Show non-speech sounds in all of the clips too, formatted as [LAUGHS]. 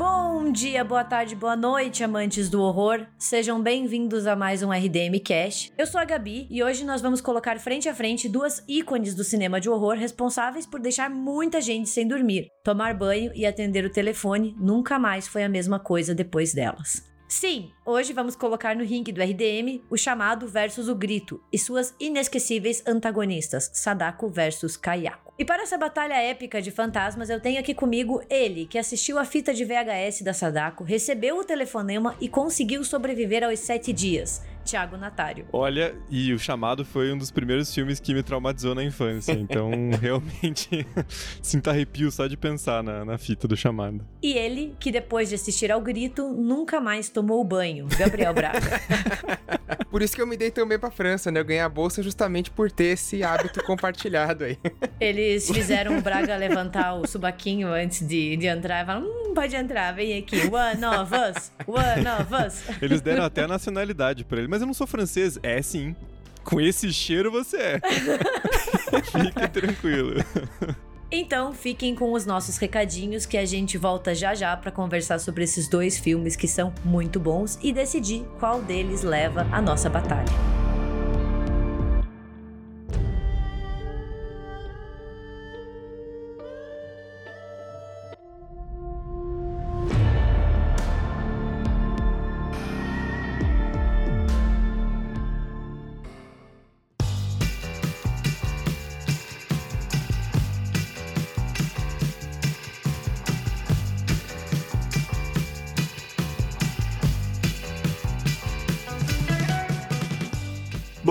Bom dia, boa tarde, boa noite, amantes do horror. Sejam bem-vindos a mais um RDM Cash. Eu sou a Gabi e hoje nós vamos colocar frente a frente duas ícones do cinema de horror responsáveis por deixar muita gente sem dormir. Tomar banho e atender o telefone nunca mais foi a mesma coisa depois delas. Sim, hoje vamos colocar no ringue do RDM o chamado versus o grito e suas inesquecíveis antagonistas, Sadako versus Kayako. E para essa batalha épica de fantasmas, eu tenho aqui comigo ele, que assistiu a fita de VHS da Sadako, recebeu o telefonema e conseguiu sobreviver aos sete dias. Thiago Natário. Olha, e o chamado foi um dos primeiros filmes que me traumatizou na infância, [LAUGHS] então realmente [LAUGHS] sinto arrepio só de pensar na, na fita do chamado. E ele, que depois de assistir ao grito, nunca mais tomou banho, Gabriel Braga. [LAUGHS] por isso que eu me dei também pra França, né? Eu ganhei a bolsa justamente por ter esse hábito compartilhado aí. Eles fizeram o Braga levantar o subaquinho antes de, de entrar e falaram: hum, pode entrar, vem aqui. One of us, one of us. Eles deram até a nacionalidade pra ele, mas eu não sou francês. É sim. Com esse cheiro você é. [LAUGHS] Fique tranquilo. Então, fiquem com os nossos recadinhos que a gente volta já já para conversar sobre esses dois filmes que são muito bons e decidir qual deles leva a nossa batalha.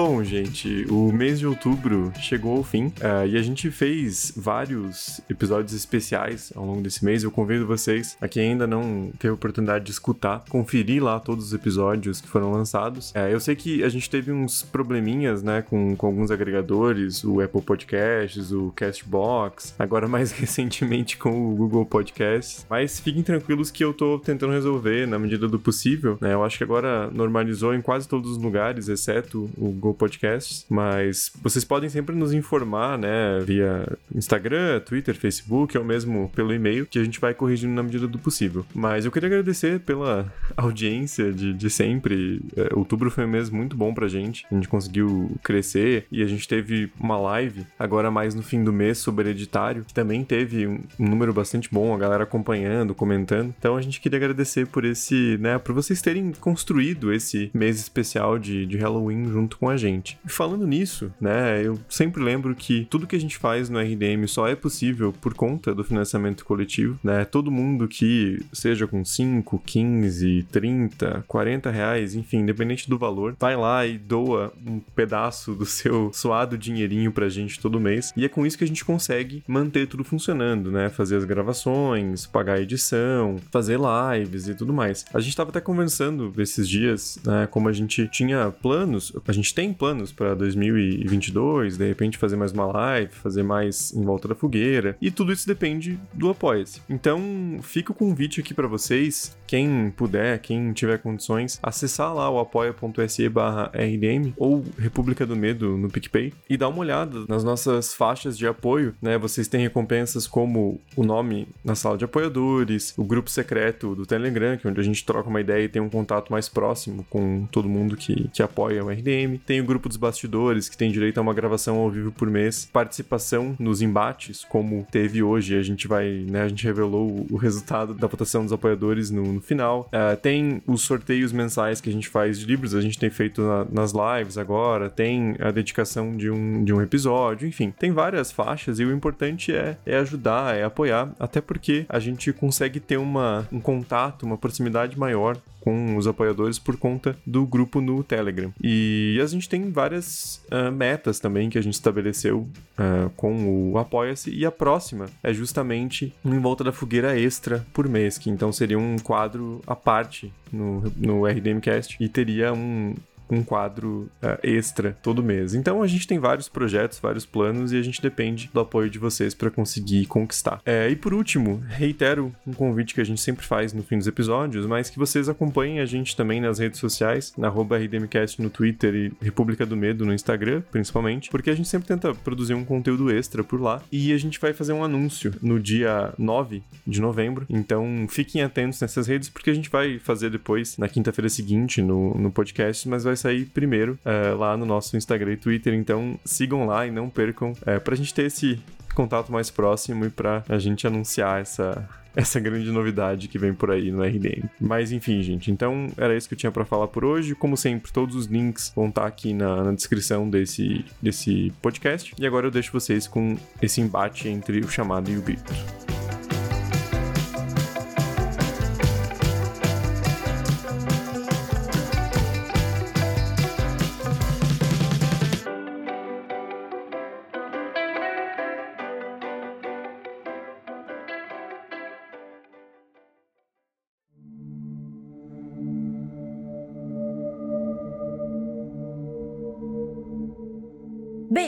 Bom, gente, o mês de outubro chegou ao fim uh, e a gente fez vários episódios especiais ao longo desse mês. Eu convido vocês a quem ainda não teve a oportunidade de escutar, conferir lá todos os episódios que foram lançados. Uh, eu sei que a gente teve uns probleminhas, né, com, com alguns agregadores, o Apple Podcasts, o Castbox, agora mais [LAUGHS] recentemente com o Google Podcasts. Mas fiquem tranquilos que eu tô tentando resolver na medida do possível, né? Eu acho que agora normalizou em quase todos os lugares, exceto o Google Google Podcasts, mas vocês podem sempre nos informar, né, via Instagram, Twitter, Facebook, ou mesmo pelo e-mail, que a gente vai corrigindo na medida do possível. Mas eu queria agradecer pela [LAUGHS] audiência de, de sempre. É, outubro foi um mês muito bom pra gente, a gente conseguiu crescer e a gente teve uma live agora mais no fim do mês sobre hereditário, que também teve um, um número bastante bom, a galera acompanhando, comentando. Então a gente queria agradecer por esse, né, por vocês terem construído esse mês especial de, de Halloween junto com a gente. E falando nisso, né, eu sempre lembro que tudo que a gente faz no RDM só é possível por conta do financiamento coletivo, né? Todo mundo que seja com 5, 15, 30, 40 reais, enfim, independente do valor, vai lá e doa um pedaço do seu suado dinheirinho pra gente todo mês. E é com isso que a gente consegue manter tudo funcionando, né? Fazer as gravações, pagar a edição, fazer lives e tudo mais. A gente tava até conversando esses dias, né? Como a gente tinha planos, a gente tem planos para 2022, de repente fazer mais uma live, fazer mais em volta da fogueira, e tudo isso depende do Apoia-se. Então, fica o convite aqui para vocês, quem puder, quem tiver condições, acessar lá o apoia.se rdm ou República do Medo no PicPay e dar uma olhada nas nossas faixas de apoio, né? Vocês têm recompensas como o nome na sala de apoiadores, o grupo secreto do Telegram, que é onde a gente troca uma ideia e tem um contato mais próximo com todo mundo que, que apoia o RDM. Tem o grupo dos bastidores, que tem direito a uma gravação ao vivo por mês, participação nos embates, como teve hoje. A gente vai, né? A gente revelou o resultado da votação dos apoiadores no, no final. Uh, tem os sorteios mensais que a gente faz de livros, a gente tem feito na, nas lives agora, tem a dedicação de um, de um episódio, enfim, tem várias faixas e o importante é, é ajudar, é apoiar, até porque a gente consegue ter uma, um contato, uma proximidade maior com os apoiadores por conta do grupo no Telegram. E a gente tem várias uh, metas também que a gente estabeleceu uh, com o Apoia-se, e a próxima é justamente um Em Volta da Fogueira Extra por mês, que então seria um quadro à parte no, no RDMcast e teria um, um quadro uh, extra todo mês. Então a gente tem vários projetos, vários planos e a gente depende do apoio de vocês para conseguir conquistar. É, e por último, reitero um convite que a gente sempre faz no fim dos episódios, mas que vocês acompanhem a gente também nas redes sociais, na RDMcast no Twitter e República do Medo no Instagram, principalmente, porque a gente sempre tenta produzir um conteúdo extra por lá e a gente vai fazer um anúncio no dia 9 de novembro. Então fiquem atentos nessas redes, porque a gente vai fazer depois, na quinta-feira seguinte, no, no podcast, mas vai sair primeiro é, lá no nosso Instagram e Twitter. Então sigam lá e não percam, é, pra gente ter esse contato mais próximo e pra a gente anunciar essa, [LAUGHS] essa grande novidade que vem por aí no RDM. Mas enfim, gente, então era isso que eu tinha para falar por hoje. Como sempre, todos os links vão estar tá aqui na, na, descrição desse, desse podcast. E agora eu deixo vocês com esse embate entre o chamado e o grito.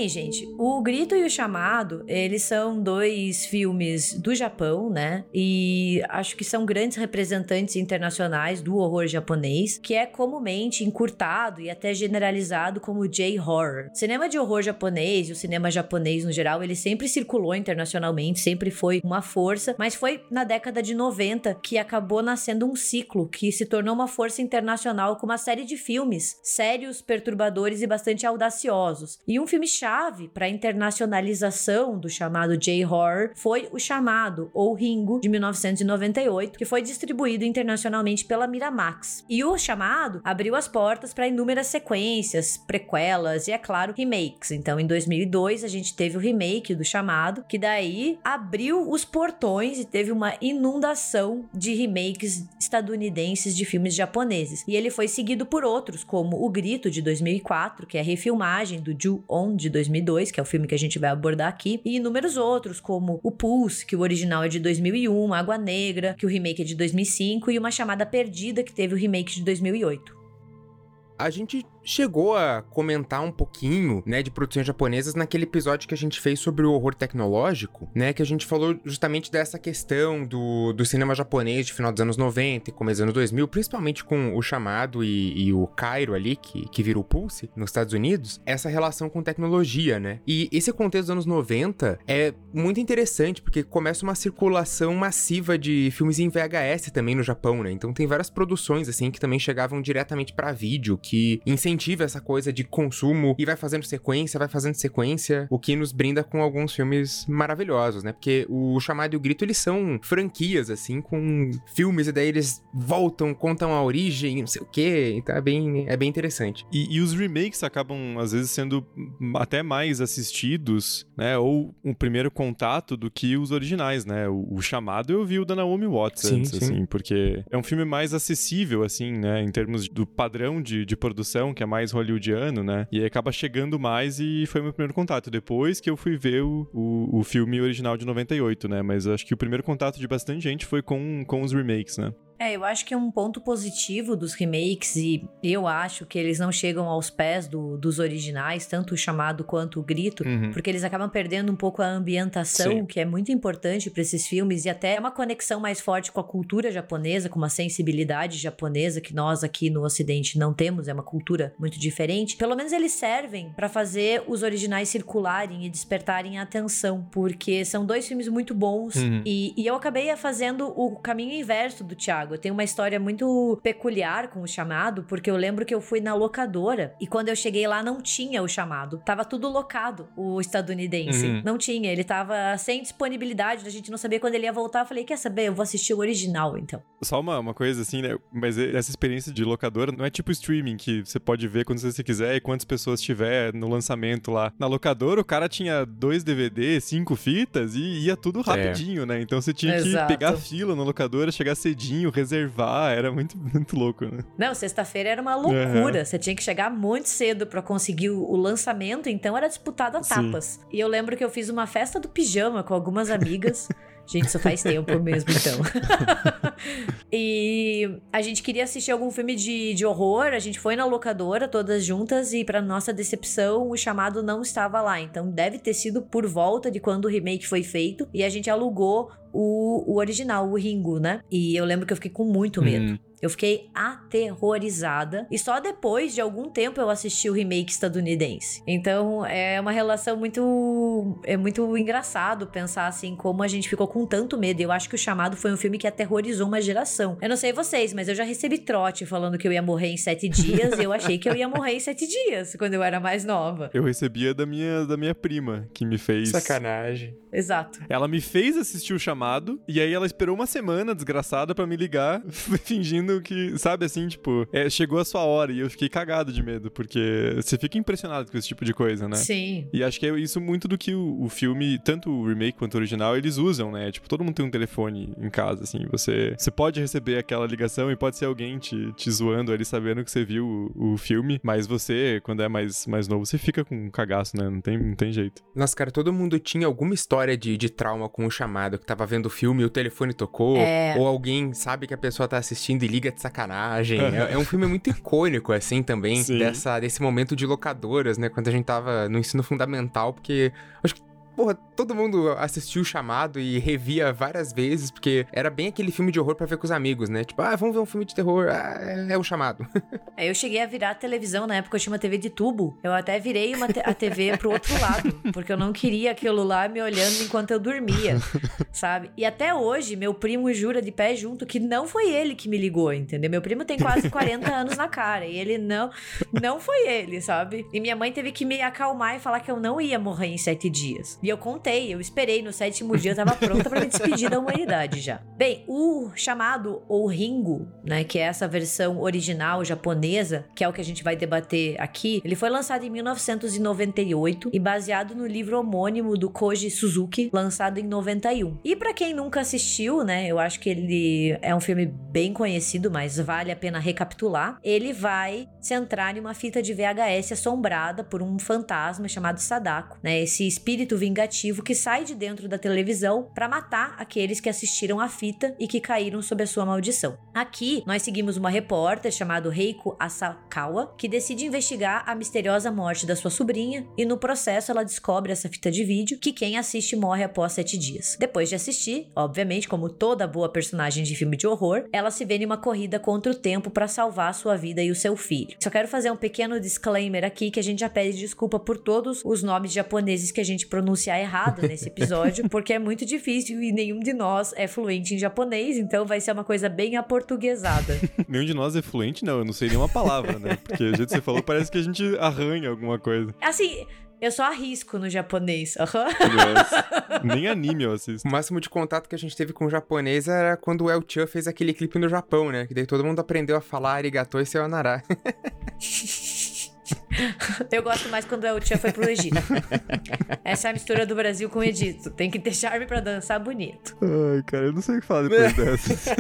Bem, gente, o Grito e o Chamado, eles são dois filmes do Japão, né? E acho que são grandes representantes internacionais do horror japonês, que é comumente encurtado e até generalizado como J-horror. Cinema de horror japonês e o cinema japonês no geral, ele sempre circulou internacionalmente, sempre foi uma força, mas foi na década de 90 que acabou nascendo um ciclo que se tornou uma força internacional com uma série de filmes sérios, perturbadores e bastante audaciosos. E um filme chave para a internacionalização do chamado J-horror foi o chamado ou Ringo de 1998, que foi distribuído internacionalmente pela Miramax. E o chamado abriu as portas para inúmeras sequências, prequelas e é claro, remakes. Então, em 2002 a gente teve o remake do chamado, que daí abriu os portões e teve uma inundação de remakes estadunidenses de filmes japoneses. E ele foi seguido por outros, como O Grito de 2004, que é a refilmagem do Ju-On de 2002, que é o filme que a gente vai abordar aqui, e inúmeros outros, como O Pulse, que o original é de 2001, Água Negra, que o remake é de 2005, e Uma Chamada Perdida, que teve o remake de 2008. A gente chegou a comentar um pouquinho, né, de produções japonesas naquele episódio que a gente fez sobre o horror tecnológico, né, que a gente falou justamente dessa questão do, do cinema japonês de final dos anos 90 e começo dos anos 2000, principalmente com o Chamado e, e o Cairo ali, que, que virou Pulse nos Estados Unidos, essa relação com tecnologia, né? E esse contexto dos anos 90 é muito interessante, porque começa uma circulação massiva de filmes em VHS também no Japão, né? Então tem várias produções, assim, que também chegavam diretamente para vídeo, que incentivam incentiva essa coisa de consumo e vai fazendo sequência, vai fazendo sequência, o que nos brinda com alguns filmes maravilhosos, né? Porque o Chamado e o Grito, eles são franquias, assim, com filmes, e daí eles voltam, contam a origem, não sei o quê, então é bem, é bem interessante. E, e os remakes acabam, às vezes, sendo até mais assistidos, né? Ou um primeiro contato do que os originais, né? O, o Chamado eu vi o da Naomi Watts sim, antes, sim. assim, porque é um filme mais acessível, assim, né? Em termos do padrão de, de produção, que é mais hollywoodiano, né? E aí acaba chegando mais e foi meu primeiro contato. Depois que eu fui ver o, o, o filme original de 98, né? Mas acho que o primeiro contato de bastante gente foi com, com os remakes, né? É, eu acho que é um ponto positivo dos remakes, e eu acho que eles não chegam aos pés do, dos originais, tanto o chamado quanto o grito, uhum. porque eles acabam perdendo um pouco a ambientação, Sim. que é muito importante para esses filmes, e até é uma conexão mais forte com a cultura japonesa, com uma sensibilidade japonesa que nós aqui no Ocidente não temos, é uma cultura muito diferente. Pelo menos eles servem para fazer os originais circularem e despertarem a atenção, porque são dois filmes muito bons, uhum. e, e eu acabei fazendo o caminho inverso do Thiago. Eu tenho uma história muito peculiar com o chamado, porque eu lembro que eu fui na locadora e quando eu cheguei lá não tinha o chamado. Tava tudo locado, o estadunidense. Uhum. Não tinha, ele tava sem disponibilidade, a gente não sabia quando ele ia voltar. Eu falei, quer saber? Eu vou assistir o original então. Só uma, uma coisa assim, né? Mas essa experiência de locadora não é tipo streaming que você pode ver quando você quiser e quantas pessoas tiver no lançamento lá. Na locadora, o cara tinha dois DVDs, cinco fitas e ia tudo é. rapidinho, é. né? Então você tinha Exato. que pegar fila na locadora, chegar cedinho, reservar, era muito, [LAUGHS] muito louco, né? Não, sexta-feira era uma loucura. Uhum. Você tinha que chegar muito cedo para conseguir o, o, lançamento, então era disputado a tapas. Sim. E eu lembro que eu fiz uma festa do pijama com algumas amigas. [LAUGHS] Gente, isso faz tempo mesmo, então. [LAUGHS] E a gente queria assistir algum filme de, de horror, a gente foi na locadora todas juntas e para nossa decepção o chamado não estava lá. Então deve ter sido por volta de quando o remake foi feito e a gente alugou o, o original, o Ringo, né? E eu lembro que eu fiquei com muito medo. Hum. Eu fiquei aterrorizada. E só depois de algum tempo eu assisti o remake estadunidense. Então é uma relação muito. É muito engraçado pensar assim como a gente ficou com tanto medo. E eu acho que o chamado foi um filme que aterrorizou uma geração. Eu não sei vocês, mas eu já recebi trote falando que eu ia morrer em sete [LAUGHS] dias. e eu achei que eu ia morrer em sete dias quando eu era mais nova. Eu recebia da minha, da minha prima, que me fez. Sacanagem. Exato. Ela me fez assistir o chamado. E aí ela esperou uma semana, desgraçada, para me ligar, [LAUGHS] fingindo que, sabe assim, tipo, é, chegou a sua hora e eu fiquei cagado de medo, porque você fica impressionado com esse tipo de coisa, né? Sim. E acho que é isso muito do que o, o filme, tanto o remake quanto o original, eles usam, né? Tipo, todo mundo tem um telefone em casa, assim, você, você pode receber aquela ligação e pode ser alguém te, te zoando ali, sabendo que você viu o, o filme, mas você, quando é mais, mais novo, você fica com um cagaço, né? Não tem, não tem jeito. Nossa, cara, todo mundo tinha alguma história de, de trauma com o chamado, que tava vendo o filme e o telefone tocou, é... ou alguém sabe que a pessoa tá assistindo e liga Liga de Sacanagem. é, é, um filme muito [LAUGHS] icônico, assim, também, dessa, desse momento de locadoras, né? Quando a gente tava no ensino fundamental, porque acho que porra, todo mundo assistiu o chamado e revia várias vezes, porque era bem aquele filme de horror para ver com os amigos, né? Tipo, ah, vamos ver um filme de terror, ah, é, é o chamado. [LAUGHS] é, eu cheguei a virar a televisão, na época eu tinha uma TV de tubo. Eu até virei uma a TV pro outro lado, porque eu não queria aquilo lá me olhando enquanto eu dormia, sabe? E até hoje, meu primo jura de pé junto que não foi ele que me ligou, entendeu? Meu primo tem quase 40 anos na cara e ele não, não foi ele, sabe? E minha mãe teve que me acalmar e falar que eu não ia morrer em sete dias. E eu contei, eu esperei no sétimo dia, eu tava pronta para me despedir da humanidade já. Bem, o chamado ou Ringo, né, que é essa versão original japonesa, que é o que a gente vai debater aqui, ele foi lançado em 1998 e baseado no livro homônimo do Koji Suzuki, lançado em 91. E para quem nunca assistiu, né, eu acho que ele é um filme bem conhecido, mas vale a pena recapitular. Ele vai centrar em uma fita de VHS assombrada por um fantasma chamado Sadako, né, esse espírito vingativo que sai de dentro da televisão para matar aqueles que assistiram à fita e que caíram sob a sua maldição. Aqui, nós seguimos uma repórter chamada Reiko Asakawa, que decide investigar a misteriosa morte da sua sobrinha e no processo ela descobre essa fita de vídeo que quem assiste morre após sete dias. Depois de assistir, obviamente, como toda boa personagem de filme de horror, ela se vê em uma corrida contra o tempo para salvar sua vida e o seu filho. Só quero fazer um pequeno disclaimer aqui que a gente já pede desculpa por todos os nomes japoneses que a gente pronuncia pronunciar errado nesse [LAUGHS] episódio, porque é muito difícil e nenhum de nós é fluente em japonês, então vai ser uma coisa bem aportuguesada. [LAUGHS] nenhum de nós é fluente, não, eu não sei nenhuma palavra, né? Porque jeito que você falou parece que a gente arranha alguma coisa. Assim, eu só arrisco no japonês. Uhum. [LAUGHS] Nem anime eu assisto. O máximo de contato que a gente teve com o japonês era quando o El Chan fez aquele clipe no Japão, né? Que daí todo mundo aprendeu a falar arigato e sayonara. [LAUGHS] Eu gosto mais quando o Tia foi pro Egito. Essa é a mistura do Brasil com o Egito. Tem que ter charme pra dançar bonito. Ai, cara, eu não sei o que falar depois [LAUGHS] dessa.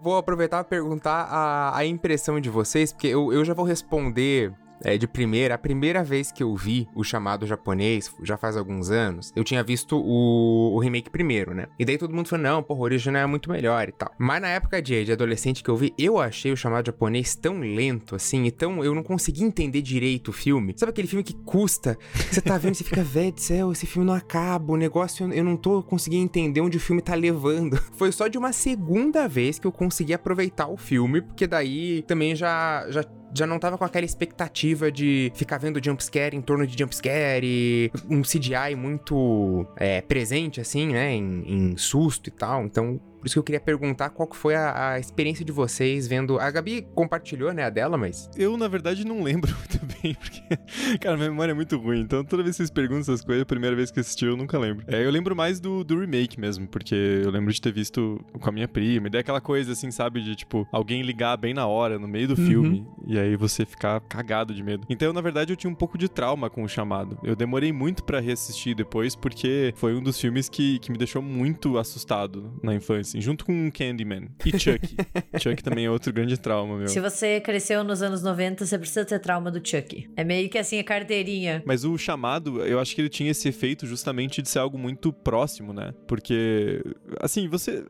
vou aproveitar pra perguntar a, a impressão de vocês, porque eu, eu já vou responder é, de primeira, a primeira vez que eu vi o chamado japonês, já faz alguns anos, eu tinha visto o, o remake primeiro, né? E daí todo mundo falou, não, porra, o original é muito melhor e tal. Mas na época de, de adolescente que eu vi, eu achei o chamado japonês tão lento, assim, então eu não consegui entender direito o filme. Sabe aquele filme que custa? Você tá vendo, você fica, velho do céu, esse filme não acaba, o negócio, eu não tô conseguindo entender onde o filme tá levando. [LAUGHS] Foi só de uma segunda vez que eu consegui aproveitar o filme, porque daí também já, já já não tava com aquela expectativa de ficar vendo jumpscare em torno de jumpscare e um CGI muito é, presente, assim, né, em, em susto e tal. Então, por isso que eu queria perguntar qual que foi a, a, experiência de vocês vendo. A Gabi compartilhou, né, a dela, mas. Eu, na verdade, não lembro [LAUGHS] muito bem, porque, cara, minha memória é muito ruim. Então, toda vez que vocês perguntam essas coisas, a primeira vez que assisti, eu nunca lembro. É, eu lembro mais do, do remake mesmo, porque eu lembro de ter visto com a minha prima. E daí aquela coisa, assim, sabe, de tipo, alguém ligar bem na hora, no meio do uhum. filme, e aí você ficar cagado de medo. Então, na verdade, eu tinha um pouco de trauma com o chamado. Eu demorei muito para reassistir depois, porque foi um dos filmes que, que me deixou muito assustado na infância assim, junto com Candyman e Chuck. [LAUGHS] Chuck também é outro grande trauma, meu. Se você cresceu nos anos 90, você precisa ter trauma do Chuck. É meio que assim a carteirinha. Mas o chamado, eu acho que ele tinha esse efeito justamente de ser algo muito próximo, né? Porque, assim, você.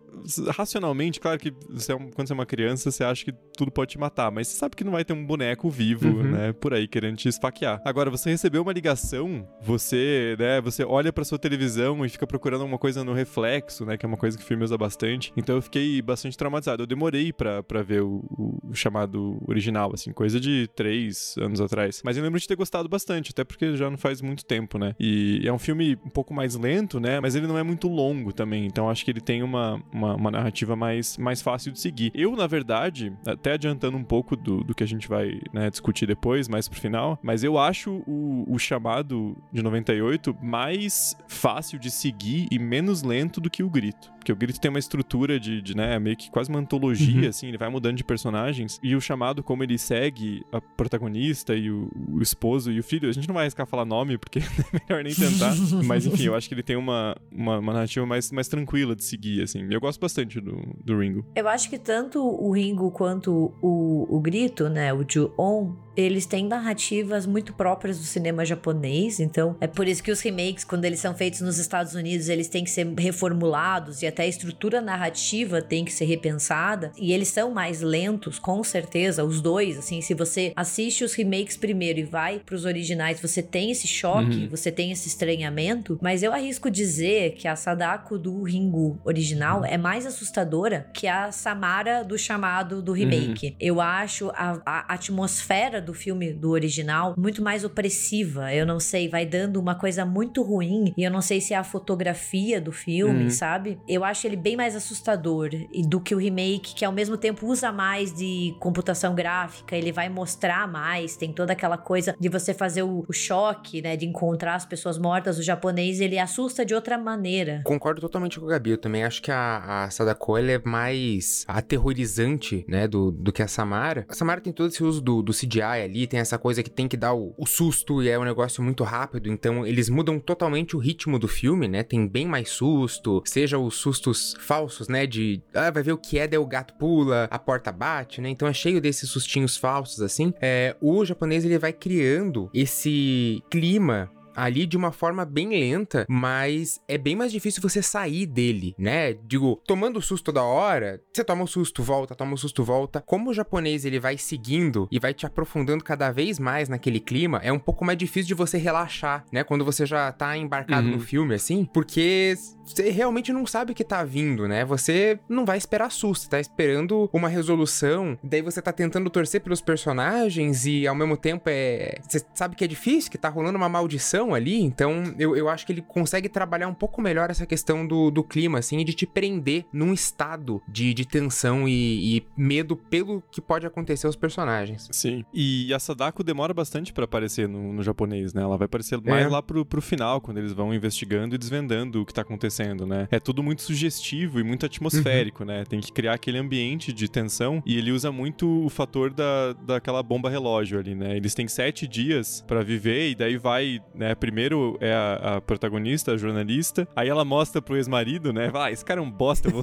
Racionalmente, claro que você é um, quando você é uma criança, você acha que tudo pode te matar, mas você sabe que não vai ter um boneco vivo, uhum. né? Por aí querendo te esfaquear. Agora, você recebeu uma ligação, você, né? Você olha pra sua televisão e fica procurando alguma coisa no reflexo, né? Que é uma coisa que o filme usa bastante. Então eu fiquei bastante traumatizado. Eu demorei pra, pra ver o, o chamado original, assim, coisa de três anos atrás. Mas eu lembro de ter gostado bastante, até porque já não faz muito tempo, né? E é um filme um pouco mais lento, né? Mas ele não é muito longo também. Então acho que ele tem uma, uma, uma narrativa mais, mais fácil de seguir. Eu, na verdade, até adiantando um pouco do, do que a gente vai né, discutir depois, mais pro final, mas eu acho o, o chamado de 98 mais fácil de seguir e menos lento do que o grito. Porque o Grito tem uma estrutura de, de né, meio que quase uma antologia, uhum. assim, ele vai mudando de personagens. E o chamado, como ele segue a protagonista e o, o esposo e o filho, a gente não vai arriscar falar nome, porque [LAUGHS] é melhor nem tentar. Mas enfim, eu acho que ele tem uma, uma, uma, narrativa mais, mais tranquila de seguir, assim. Eu gosto bastante do, do Ringo. Eu acho que tanto o Ringo quanto o, o Grito, né, o Ju-On, eles têm narrativas muito próprias do cinema japonês, então é por isso que os remakes, quando eles são feitos nos Estados Unidos, eles têm que ser reformulados e até a estrutura narrativa tem que ser repensada, e eles são mais lentos, com certeza, os dois, assim, se você assiste os remakes primeiro e vai pros originais, você tem esse choque, uhum. você tem esse estranhamento, mas eu arrisco dizer que a Sadako do Ringu original é mais assustadora que a Samara do chamado do remake. Uhum. Eu acho a, a atmosfera do filme do original muito mais opressiva. Eu não sei, vai dando uma coisa muito ruim. E eu não sei se é a fotografia do filme, uhum. sabe? Eu acho ele bem mais assustador do que o remake, que ao mesmo tempo usa mais de computação gráfica, ele vai mostrar mais, tem toda aquela coisa de você fazer o, o choque, né? De encontrar as pessoas mortas. O japonês, ele assusta de outra maneira. Concordo totalmente com o Gabi. Eu também acho que a, a Sadako é mais aterrorizante, né? Do, do que a Samara. A Samara tem todo esse uso do, do CGI ali, tem essa coisa que tem que dar o, o, susto e é um negócio muito rápido, então eles mudam totalmente o ritmo do filme, né? Tem bem mais susto, seja os sustos falsos, né? De, ah, vai ver o que é, daí o gato pula, a porta bate, né? Então é cheio desses sustinhos falsos, assim. É, o japonês, ele vai criando esse clima ali de uma forma bem lenta, mas é bem mais difícil você sair dele, né? Digo, tomando susto da hora, você toma o um susto, volta, toma o um susto, volta. Como o japonês ele vai seguindo e vai te aprofundando cada vez mais naquele clima, é um pouco mais difícil de você relaxar, né? Quando você já tá embarcado uhum. no filme, assim, porque você realmente não sabe o que tá vindo, né? Você não vai esperar susto, você tá esperando uma resolução, daí você tá tentando torcer pelos personagens e ao mesmo tempo é. Você sabe que é difícil, que tá rolando uma maldição ali, então eu, eu acho que ele consegue trabalhar um pouco melhor essa questão do, do clima, assim, de te prender num estado de, de tensão e, e medo pelo que pode acontecer aos personagens. Sim. E a Sadako demora bastante para aparecer no, no, japonês, né? Ela vai aparecer mais é. lá pro, pro final, quando eles vão investigando e desvendando o que tá acontecendo, né? É tudo muito sugestivo e muito atmosférico, uhum. né? Tem que criar aquele ambiente de tensão e ele usa muito o fator da, daquela bomba relógio ali, né? Eles têm sete dias para viver e daí vai, né? Primeiro é a, a, protagonista, a jornalista, aí ela mostra pro ex-marido, né? Ah, esse cara é um bosta, vou...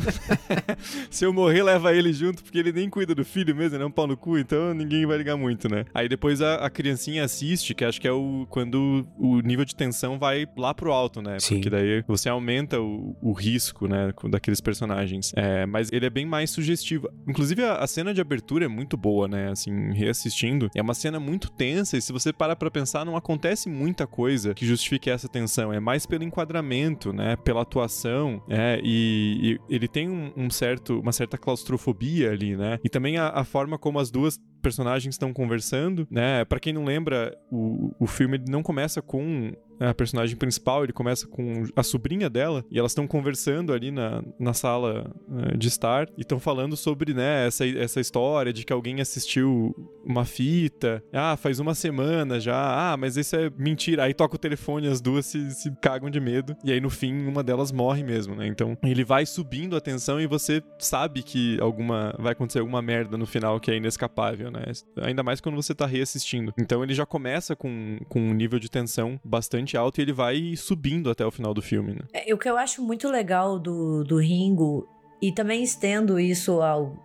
[LAUGHS] se eu morrer, leva ele junto, porque ele nem cuida do filho mesmo, ele é um pau no cu, então ninguém vai ligar muito, né? Aí depois a, a criancinha assiste, que acho que é o quando o nível de tensão vai lá pro alto, né? Sim. Porque daí você aumenta o, o risco, né, daqueles personagens. É, mas ele é bem mais sugestivo. Inclusive, a, a, cena de abertura é muito boa, né? Assim, reassistindo. É uma cena muito tensa e se você parar pra pensar, não acontece muita coisa coisa que justifique essa tensão, é mais pelo enquadramento, né? Pela atuação, é, e, e ele tem um, um, certo, uma certa claustrofobia ali, né? E também a, a forma como as duas personagens estão conversando, né? Para quem não lembra, o, o filme não começa com a personagem principal, ele começa com a sobrinha dela e elas estão conversando ali na, na sala uh, de estar e estão falando sobre, né, essa, essa história de que alguém assistiu uma fita, ah, faz uma semana já, ah, mas isso é mentira. Aí toca o telefone, as duas se, se cagam de medo e aí no fim uma delas morre mesmo, né? Então ele vai subindo a tensão e você sabe que alguma vai acontecer alguma merda no final que é inescapável, né? Ainda mais quando você tá reassistindo. Então ele já começa com, com um nível de tensão bastante bastante alto e ele vai subindo até o final do filme, né? É, o que eu acho muito legal do, do Ringo E também estendo isso ao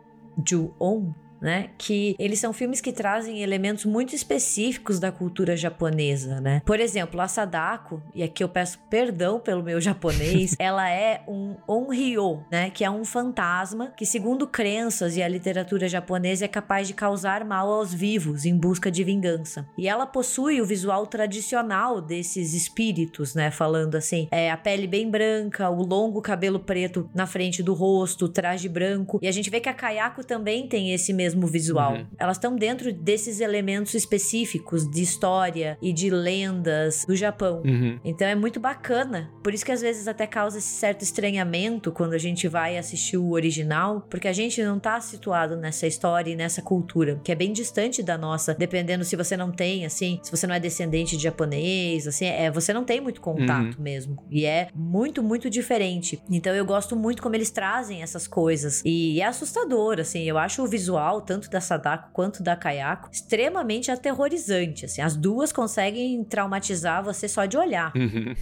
Ju-on, né? Que eles são filmes que trazem elementos muito específicos da cultura japonesa, né? Por exemplo, a Sadako, e aqui eu peço perdão pelo meu japonês, [LAUGHS] ela é um onryo, né? Que é um fantasma que, segundo crenças e a literatura japonesa, é capaz de causar mal aos vivos em busca de vingança. E ela possui o visual tradicional desses espíritos, né? Falando assim, é a pele bem branca, o longo cabelo preto na frente do rosto, o traje branco. E a gente vê que a Kayako também tem esse mesmo mesmo visual. Uhum. Elas estão dentro desses elementos específicos de história e de lendas do Japão. Uhum. Então é muito bacana. Por isso que às vezes até causa esse certo estranhamento quando a gente vai assistir o original, porque a gente não tá situado nessa história e nessa cultura, que é bem distante da nossa, dependendo se você não tem, assim, se você não é descendente de japonês, assim, é, você não tem muito contato uhum. mesmo. E é muito, muito diferente. Então eu gosto muito como eles trazem essas coisas. E é assustador, assim, eu acho o visual tanto da Sadako quanto da Kayako, extremamente aterrorizante. Assim, as duas conseguem traumatizar você só de olhar. Uhum.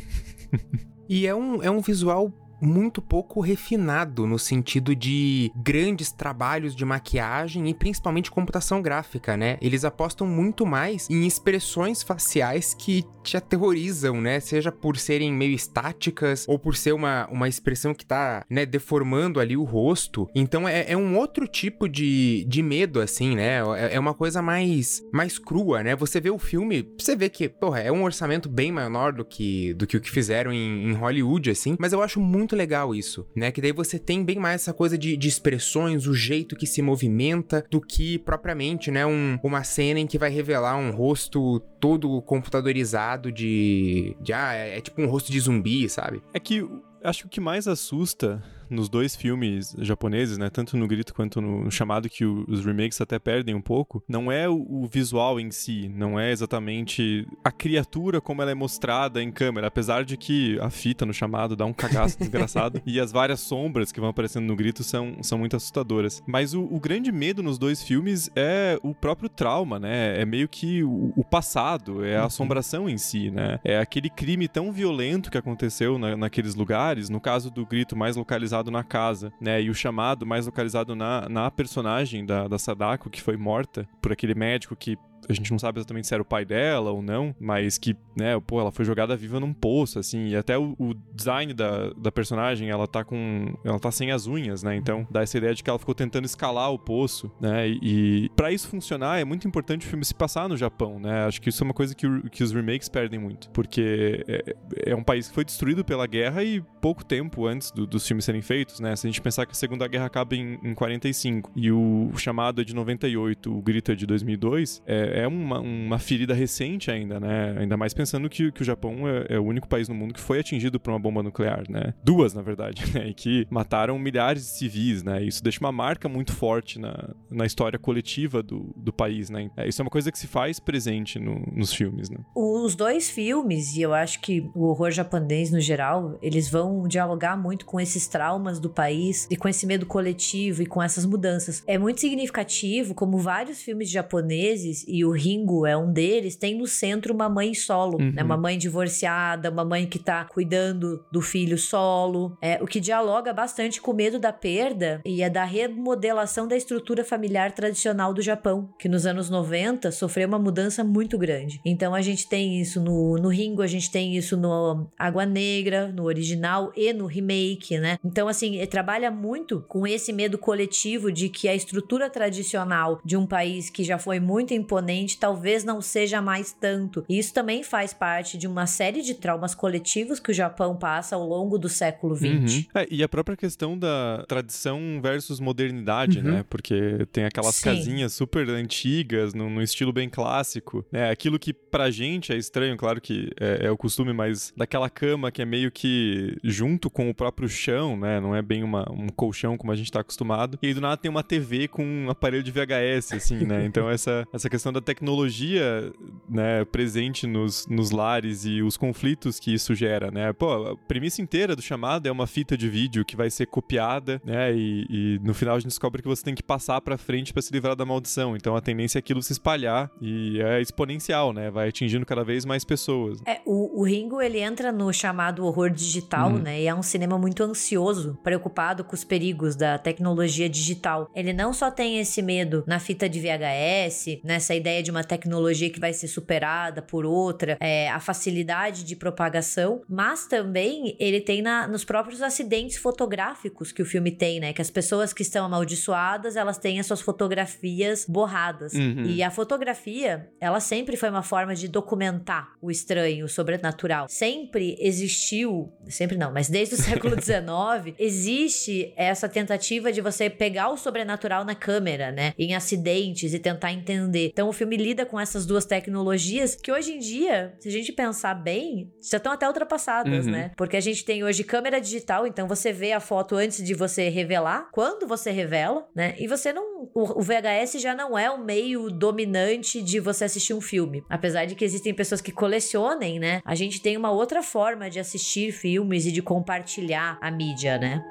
e é um, é um visual muito pouco refinado no sentido de grandes trabalhos de maquiagem e principalmente computação gráfica, né? Eles apostam muito mais em expressões faciais que te aterrorizam, né? Seja por serem meio estáticas ou por ser uma, uma expressão que tá, né, deformando ali o rosto. Então é, é um outro tipo de, de medo, assim, né? É, é uma coisa mais, mais crua, né? Você vê o filme, você vê que, porra, é um orçamento bem menor do que, do que o que fizeram em, em Hollywood, assim, mas eu acho muito muito legal isso, né? Que daí você tem bem mais essa coisa de, de expressões, o jeito que se movimenta, do que propriamente, né? Um, uma cena em que vai revelar um rosto todo computadorizado de. de ah, é, é tipo um rosto de zumbi, sabe? É que acho que o que mais assusta nos dois filmes japoneses, né, tanto no Grito quanto no Chamado, que os remakes até perdem um pouco, não é o, o, visual em si, não é exatamente a criatura como ela é mostrada em câmera, apesar de que a fita no Chamado dá um cagaço desgraçado [LAUGHS] e as várias sombras que vão aparecendo no Grito são, são muito assustadoras. Mas o, o grande medo nos dois filmes é o próprio trauma, né? É meio que o, o passado, é a uhum. assombração em si, né? É aquele crime tão violento que aconteceu na, naqueles lugares, no caso do Grito mais localizado localizado na casa, né? E o chamado mais localizado na, na personagem da, da Sadako, que foi morta por aquele médico que a gente não sabe exatamente se era o pai dela ou não, mas que, né, pô, ela foi jogada viva num poço, assim, e até o, o, design da, da personagem, ela tá com. Ela tá sem as unhas, né? Então dá essa ideia de que ela ficou tentando escalar o poço, né? E, e para isso funcionar, é muito importante o filme se passar no Japão, né? Acho que isso é uma coisa que, que os remakes perdem muito, porque é, é, um país que foi destruído pela guerra e pouco tempo antes do, dos filmes serem feitos, né? Se a gente pensar que a Segunda Guerra acaba em, em 45 e o chamado é de 98, o grito é de 2002, é, é uma, uma ferida recente ainda, né? Ainda mais pensando que, que o Japão é, é, o único país no mundo que foi atingido por uma bomba nuclear, né? Duas, na verdade, [LAUGHS] né? E que mataram milhares de civis, né? Isso deixa uma marca muito forte na, na história coletiva do, do país, né? É, isso é uma coisa que se faz presente no, nos filmes, né? Os dois filmes, e eu acho que o horror japonês no geral, eles vão dialogar muito com esses traumas do país e com esse medo coletivo e com essas mudanças. É muito significativo como vários filmes japoneses e o Ringo é um deles, tem no centro uma mãe solo, uhum. né? Uma mãe divorciada, uma mãe que tá cuidando do filho solo, é, o que dialoga bastante com o medo da perda e é da remodelação da estrutura familiar tradicional do Japão, que nos anos 90 sofreu uma mudança muito grande. Então a gente tem isso no, no Ringo, a gente tem isso no Água Negra, no original e no remake, né? Então, assim, trabalha muito com esse medo coletivo de que a estrutura tradicional de um país que já foi muito imponente talvez não seja mais tanto. E isso também faz parte de uma série de traumas coletivos que o Japão passa ao longo do século XX. Uhum. É, e a própria questão da tradição versus modernidade, uhum. né? Porque tem aquelas Sim. casinhas super antigas, no, no, estilo bem clássico. É aquilo que pra gente é estranho, claro que é, é, o costume, mas daquela cama que é meio que junto com o próprio chão, né? Não é bem uma, um colchão como a gente tá acostumado. E aí do nada tem uma TV com um aparelho de VHS, assim, né? [LAUGHS] Então essa, essa questão da da tecnologia, né, presente nos, nos lares e os conflitos que isso gera, né? Pô, a premissa inteira do chamado é uma fita de vídeo que vai ser copiada, né? E, e no final a gente descobre que você tem que passar para frente para se livrar da maldição. Então a tendência é aquilo se espalhar e é exponencial, né? Vai atingindo cada vez mais pessoas. É, o, o Ringo, ele entra no chamado horror digital, uhum. né? E é um cinema muito ansioso, preocupado com os perigos da tecnologia digital. Ele não só tem esse medo na fita de VHS, nessa ideia de uma tecnologia que vai ser superada por outra, é, a facilidade de propagação, mas também ele tem na, nos próprios acidentes fotográficos que o filme tem, né? Que as pessoas que estão amaldiçoadas, elas têm as suas fotografias borradas. Uhum. E a fotografia, ela sempre foi uma forma de documentar o estranho, o sobrenatural. Sempre existiu, sempre não, mas desde o [LAUGHS] século XIX, existe essa tentativa de você pegar o sobrenatural na câmera, né? Em acidentes e tentar entender. Então filme lida com essas duas tecnologias que hoje em dia, se a gente pensar bem, já estão até ultrapassadas, uhum. né? Porque a gente tem hoje câmera digital, então você vê a foto antes de você revelar, quando você revela, né? E você não. O, VHS já não é o meio dominante de você assistir um filme. Apesar de que existem pessoas que colecionem, né? A gente tem uma outra forma de assistir filmes e de compartilhar a mídia, né?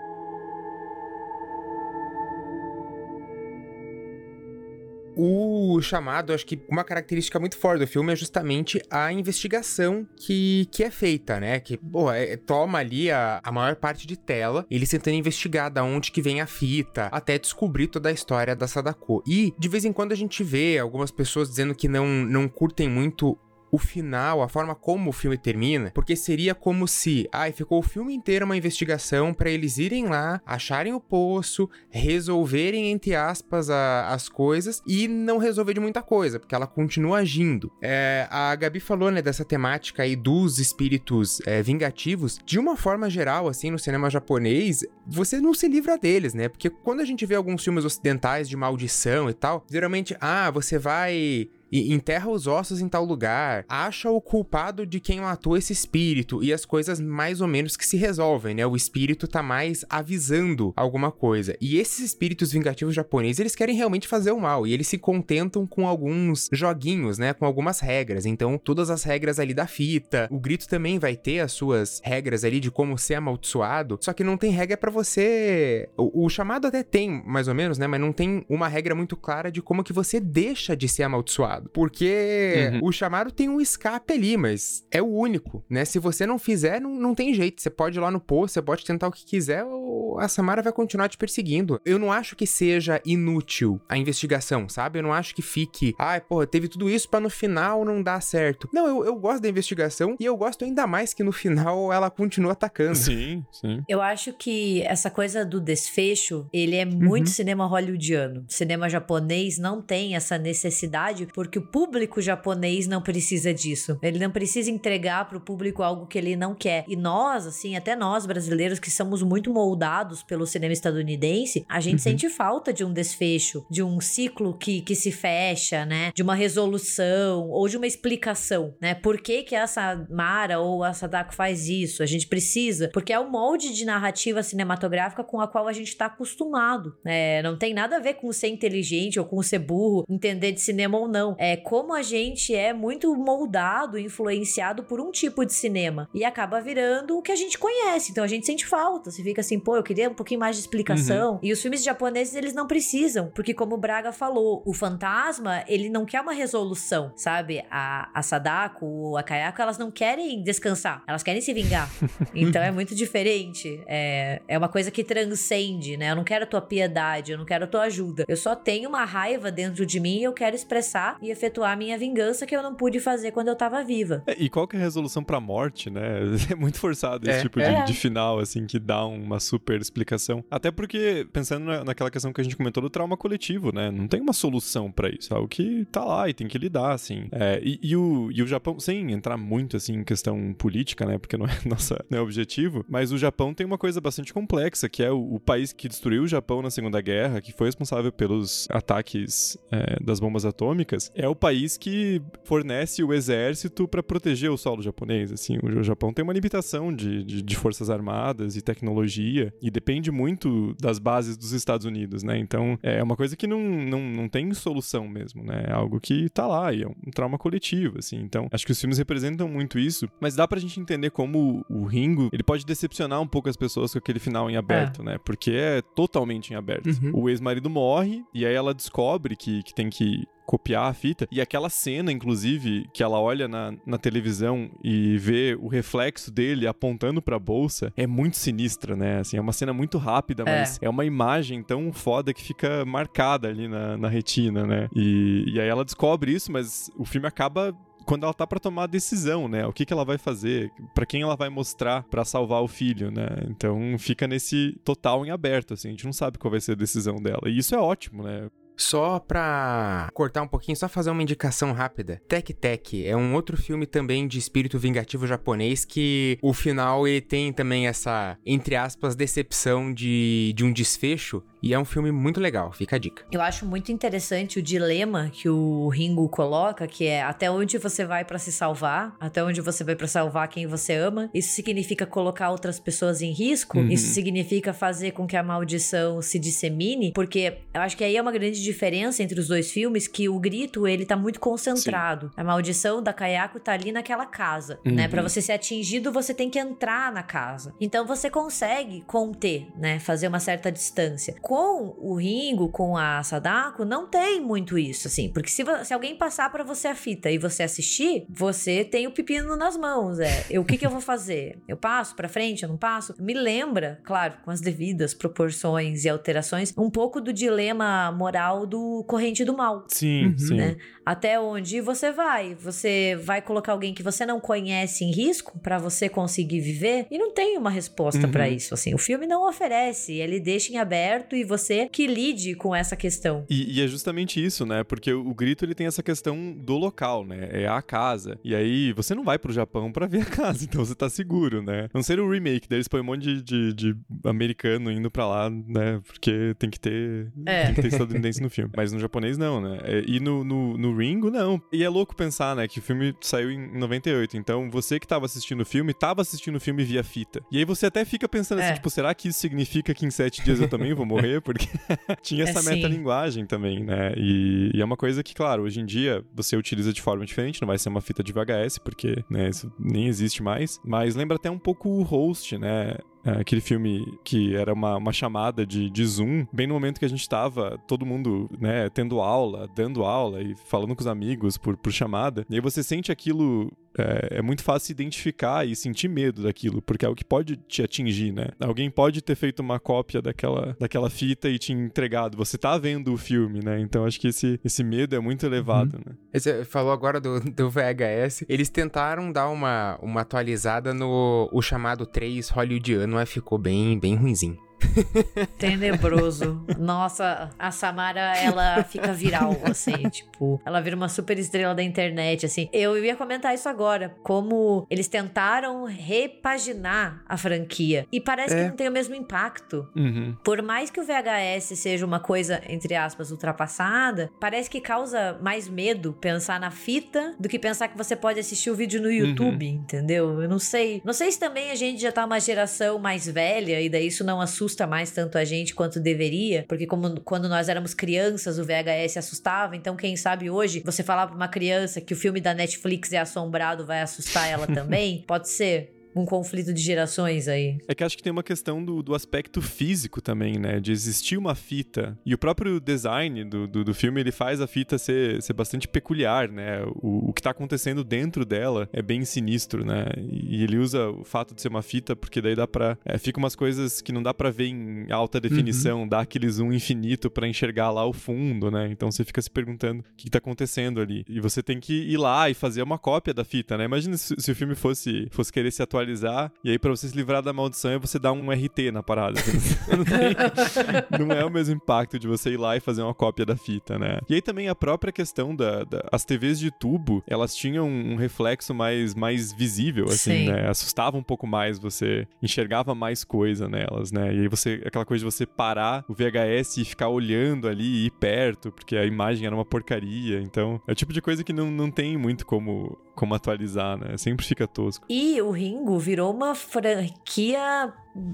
O chamado, acho que uma característica muito forte do filme é justamente a investigação que, que é feita, né? Que, pô, é, toma ali a, a maior parte de tela, eles tentando investigar da onde que vem a fita, até descobrir toda a história da Sadako. E, de vez em quando, a gente vê algumas pessoas dizendo que não, não curtem muito o final, a forma como o filme termina, porque seria como se, ai, ficou o filme inteiro uma investigação para eles irem lá, acharem o poço, resolverem entre aspas a, as coisas e não resolver de muita coisa, porque ela continua agindo. É, a Gabi falou, né, dessa temática aí dos espíritos é, vingativos, de uma forma geral, assim, no cinema japonês, você não se livra deles, né? Porque quando a gente vê alguns filmes ocidentais de maldição e tal, geralmente, ah, você vai e enterra os ossos em tal lugar, acha o culpado de quem matou esse espírito e as coisas mais ou menos que se resolvem, né? O espírito tá mais avisando alguma coisa. E esses espíritos vingativos japoneses, eles querem realmente fazer o mal e eles se contentam com alguns joguinhos, né? Com algumas regras. Então, todas as regras ali da fita, o grito também vai ter as suas regras ali de como ser amaldiçoado, só que não tem regra para você. O, o chamado até tem, mais ou menos, né? Mas não tem uma regra muito clara de como que você deixa de ser amaldiçoado chamado. Porque uhum. o chamado tem um escape ali, mas é o único, né? Se você não fizer, não, não tem jeito. Você pode ir lá no post, você pode tentar o que quiser, a Samara vai continuar te perseguindo. Eu não acho que seja inútil a investigação, sabe? Eu não acho que fique, ai, porra, teve tudo isso para no final não dar certo. Não, eu, eu gosto da investigação e eu gosto ainda mais que no final ela continua atacando. Sim, sim. Eu acho que essa coisa do desfecho, ele é muito uhum. cinema hollywoodiano. Cinema japonês não tem essa necessidade por porque o público japonês não precisa disso. Ele não precisa entregar para o público algo que ele não quer. E nós, assim, até nós brasileiros que somos muito moldados pelo cinema estadunidense, a gente uhum. sente falta de um desfecho, de um ciclo que, que se fecha, né? De uma resolução ou de uma explicação, né? Por que que essa Mara ou a Sadako faz isso? A gente precisa, porque é o molde de narrativa cinematográfica com a qual a gente está acostumado. né? não tem nada a ver com ser inteligente ou com ser burro, entender de cinema ou não é como a gente é muito moldado, influenciado por um tipo de cinema e acaba virando o que a gente conhece. Então a gente sente falta. Você fica assim, pô, eu queria um pouquinho mais de explicação. Uhum. E os filmes japoneses, eles não precisam, porque como o Braga falou, o fantasma, ele não quer uma resolução, sabe? A, a Sadako, a Kayako, elas não querem descansar, elas querem se vingar. [LAUGHS] então é muito diferente. É, é uma coisa que transcende, né? Eu não quero a tua piedade, eu não quero a tua ajuda. Eu só tenho uma raiva dentro de mim e eu quero expressar e efetuar a minha vingança que eu não pude fazer quando eu tava viva. É, e qual que é a resolução pra morte, né? [LAUGHS] É muito forçado esse é, tipo é. De, de, final, assim, que dá uma super explicação. Até porque, pensando na, naquela questão que a gente comentou do trauma coletivo, né? Não tem uma solução para isso. É algo que tá lá e tem que lidar, assim. É, e, e, o, e o Japão, sem entrar muito, assim, em questão política, né? Porque não é [LAUGHS] nossa não é objetivo, mas o Japão tem uma coisa bastante complexa, que é o, o país que destruiu o Japão na Segunda Guerra, que foi responsável pelos ataques é, das bombas atômicas é o país que fornece o exército para proteger o solo japonês. Assim, o Japão tem uma limitação de, de, de, forças armadas e tecnologia e depende muito das bases dos Estados Unidos, né? Então é uma coisa que não, não, não tem solução mesmo, né? É algo que tá lá e é um trauma coletivo, assim. Então acho que os filmes representam muito isso, mas dá pra gente entender como o Ringo ele pode decepcionar um pouco as pessoas com aquele final em aberto, é. né? Porque é totalmente em aberto. Uhum. O ex-marido morre e aí ela descobre que, que tem que copiar a fita. E aquela cena, inclusive, que ela olha na, na televisão e vê o reflexo dele apontando pra bolsa, é muito sinistra, né? Assim, é uma cena muito rápida, é. mas é uma imagem tão foda que fica marcada ali na, na retina, né? E, e aí ela descobre isso, mas o filme acaba quando ela tá para tomar a decisão, né? O que, que ela vai fazer, para quem ela vai mostrar para salvar o filho, né? Então fica nesse total em aberto, assim, a gente não sabe qual vai ser a decisão dela. E isso é ótimo, né? Só pra cortar um pouquinho, só fazer uma indicação rápida. Tek Tek é um outro filme também de espírito vingativo japonês que o final ele tem também essa, entre aspas, decepção de, de um desfecho e é um filme muito legal, fica a dica. Eu acho muito interessante o dilema que o Ringo coloca, que é até onde você vai para se salvar, até onde você vai para salvar quem você ama. Isso significa colocar outras pessoas em risco? Uhum. Isso significa fazer com que a maldição se dissemine? Porque eu acho que aí é uma grande diferença entre os dois filmes, que o grito, ele tá muito concentrado. Sim. A maldição da Kayako tá ali naquela casa, né? uhum. né? Para você ser atingido, você tem que entrar na casa. Então você consegue conter, né? Fazer uma certa distância com o Ringo, com a Sadako, não tem muito isso, assim. Porque se, se alguém passar para você a fita e você assistir, você tem o pepino nas mãos. É, eu, o que, que eu vou fazer? Eu passo para frente, eu não passo? Me lembra, claro, com as devidas proporções e alterações, um pouco do dilema moral do corrente do mal. Sim, uhum. sim. Né? Até onde você vai? Você vai colocar alguém que você não conhece em risco para você conseguir viver? E não tem uma resposta uhum. para isso, assim. O filme não oferece, ele deixa em aberto e você que lide com essa questão. E, e, é justamente isso, né? Porque o, o, grito ele tem essa questão do local, né? É a casa. E aí você não vai pro Japão para ver a casa, [LAUGHS] então você tá seguro, né? Não ser o remake, daí eles põem um monte de, de, de americano indo para lá, né? Porque tem que ter, é. tem que ter estadunidense no filme. Mas no japonês não, né? É, e no, no, no Ringo, não. E é louco pensar, né? Que o filme saiu em 98. Então você que tava assistindo o filme, tava assistindo o filme via fita. E aí você até fica pensando assim, é. assim, tipo, será que isso significa que em sete dias eu também vou morrer? porque [LAUGHS] tinha essa é, metalinguagem também, né? E, e, é uma coisa que, claro, hoje em dia você utiliza de forma diferente, não vai ser uma fita de VHS, porque né, isso nem existe mais. Mas lembra até um pouco o host, né? É, aquele filme que era uma, uma chamada de, de Zoom, bem no momento que a gente estava, todo mundo, né, tendo aula, dando aula e falando com os amigos por, por chamada. E aí você sente aquilo é, é, muito fácil identificar e sentir medo daquilo, porque é o que pode te atingir, né? Alguém pode ter feito uma cópia daquela, daquela fita e te entregado. Você tá vendo o filme, né? Então acho que esse, esse medo é muito elevado, uhum. né? Você falou agora do, do VHS. Eles tentaram dar uma, uma atualizada no o chamado 3 hollywoodiano mas ficou bem, bem ruimzinho. [LAUGHS] Tenebroso. Nossa, a Samara, ela fica viral, assim, tipo, ela vira uma super estrela da internet, assim. Eu ia comentar isso agora, como eles tentaram repaginar a franquia e parece é. que não tem o mesmo impacto. Uhum. Por mais que o VHS seja uma coisa, entre aspas, ultrapassada, parece que causa mais medo pensar na fita do que pensar que você pode assistir o vídeo no YouTube, uhum. entendeu? Eu não sei. Não sei se também a gente já tá uma geração mais velha e daí isso não assusta assusta mais tanto a gente quanto deveria, porque como quando nós éramos crianças o VHS assustava, então quem sabe hoje você falar para uma criança que o filme da Netflix é assombrado vai assustar ela [LAUGHS] também? Pode ser um conflito de gerações aí. É que acho que tem uma questão do, do aspecto físico também, né? De existir uma fita. E o próprio design do, do, do filme, ele faz a fita ser, ser bastante peculiar, né? O, o que tá acontecendo dentro dela é bem sinistro, né? E ele usa o fato de ser uma fita, porque daí dá pra... É, fica umas coisas que não dá pra ver em alta definição, uhum. dá aquele zoom infinito para enxergar lá o fundo, né? Então você fica se perguntando o que tá acontecendo ali. E você tem que ir lá e fazer uma cópia da fita, né? Imagina se, se o filme fosse, fosse querer se atualizar e aí pra você se livrar da maldição é você dar um RT na parada. [LAUGHS] não, tem, não, é o mesmo impacto de você ir lá e fazer uma cópia da fita, né? E aí também a própria questão da, da as TVs de tubo, elas tinham um reflexo mais, mais visível, assim, Sim. né? Assustava um pouco mais, você enxergava mais coisa nelas, né? E aí você, aquela coisa de você parar o VHS e ficar olhando ali e ir perto, porque a imagem era uma porcaria. Então, é o tipo de coisa que não, não tem muito como, como atualizar, né? Sempre fica tosco. E o Ringo virou uma franquia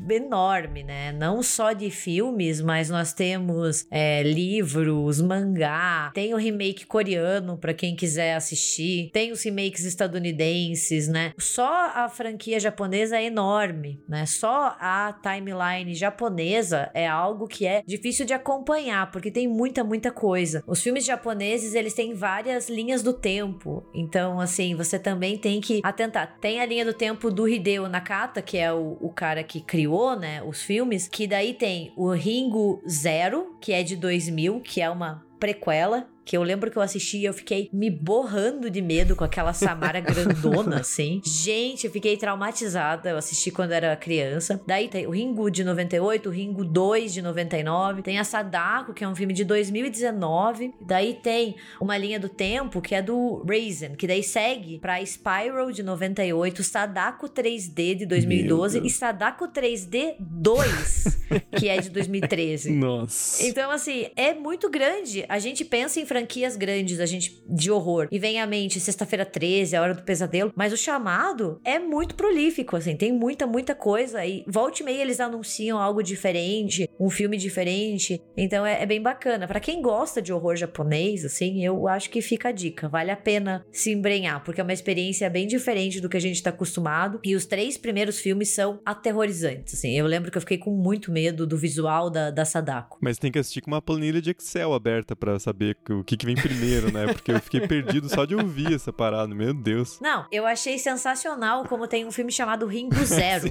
enorme, né? Não só de filmes, mas nós temos é, livros, mangá, tem o remake coreano para quem quiser assistir, tem os remakes estadunidenses, né? Só a franquia japonesa é enorme, né? Só a timeline japonesa é algo que é difícil de acompanhar, porque tem muita, muita coisa. Os filmes japoneses, eles têm várias linhas do tempo, então, assim, você também tem que atentar. Tem a linha do tempo do Hideo Nakata, que é o, o cara que criou, né, os filmes, que daí tem o Ringo Zero, que é de 2000, que é uma prequela, que eu lembro que eu assisti e eu fiquei me borrando de medo com aquela Samara [LAUGHS] grandona, assim. Gente, eu fiquei traumatizada. Eu assisti quando era criança. Daí tem o Ringu de 98, o Ringu 2 de 99. Tem a Sadako, que é um filme de 2019. Daí tem uma linha do tempo que é do Raisin, que daí segue pra Spiral de 98, Sadako 3D de 2012 e Sadako 3D 2, que é de 2013. [LAUGHS] Nossa. Então, assim, é muito grande. A gente pensa em franquias grandes a gente de horror. E vem à mente Sexta-feira 13, A Hora do Pesadelo, mas o chamado é muito prolífico, assim, tem muita, muita coisa. E volta e meia eles anunciam algo diferente, um filme diferente, então é, é bem bacana. para quem gosta de horror japonês, assim, eu acho que fica a dica, vale a pena se embrenhar, porque é uma experiência bem diferente do que a gente tá acostumado. E os três primeiros filmes são aterrorizantes, assim, eu lembro que eu fiquei com muito medo do visual da, da Sadako. Mas tem que assistir com uma planilha de Excel aberta para saber o o que, que vem primeiro, né? Porque eu fiquei perdido só de ouvir essa parada, meu Deus. Não, eu achei sensacional como tem um filme chamado Ringo [LAUGHS] Zero.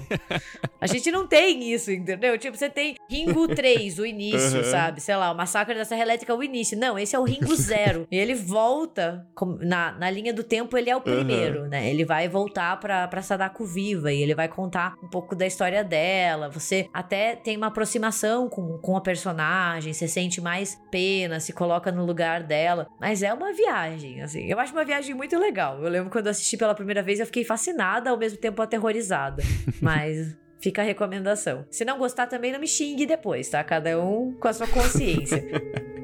A gente não tem isso, entendeu? Tipo, você tem Ringo [LAUGHS] 3, o início, uhum. sabe? Sei lá, o Massacre da Serra Elétrica, o início. Não, esse é o Ringo [LAUGHS] Zero. e ele volta, na, na linha do tempo, ele é o primeiro, uhum. né? Ele vai voltar pra, pra Sadako viva e ele vai contar um pouco da história dela. Você até tem uma aproximação com, com a personagem, você sente mais pena, se coloca no lugar dela. Mas é uma viagem, assim. Eu acho uma viagem muito legal. Eu lembro quando eu assisti pela primeira vez, eu fiquei fascinada, ao mesmo tempo aterrorizada. [LAUGHS] Mas fica a recomendação. Se não gostar, também não me xingue depois, tá? Cada um com a sua consciência. [LAUGHS]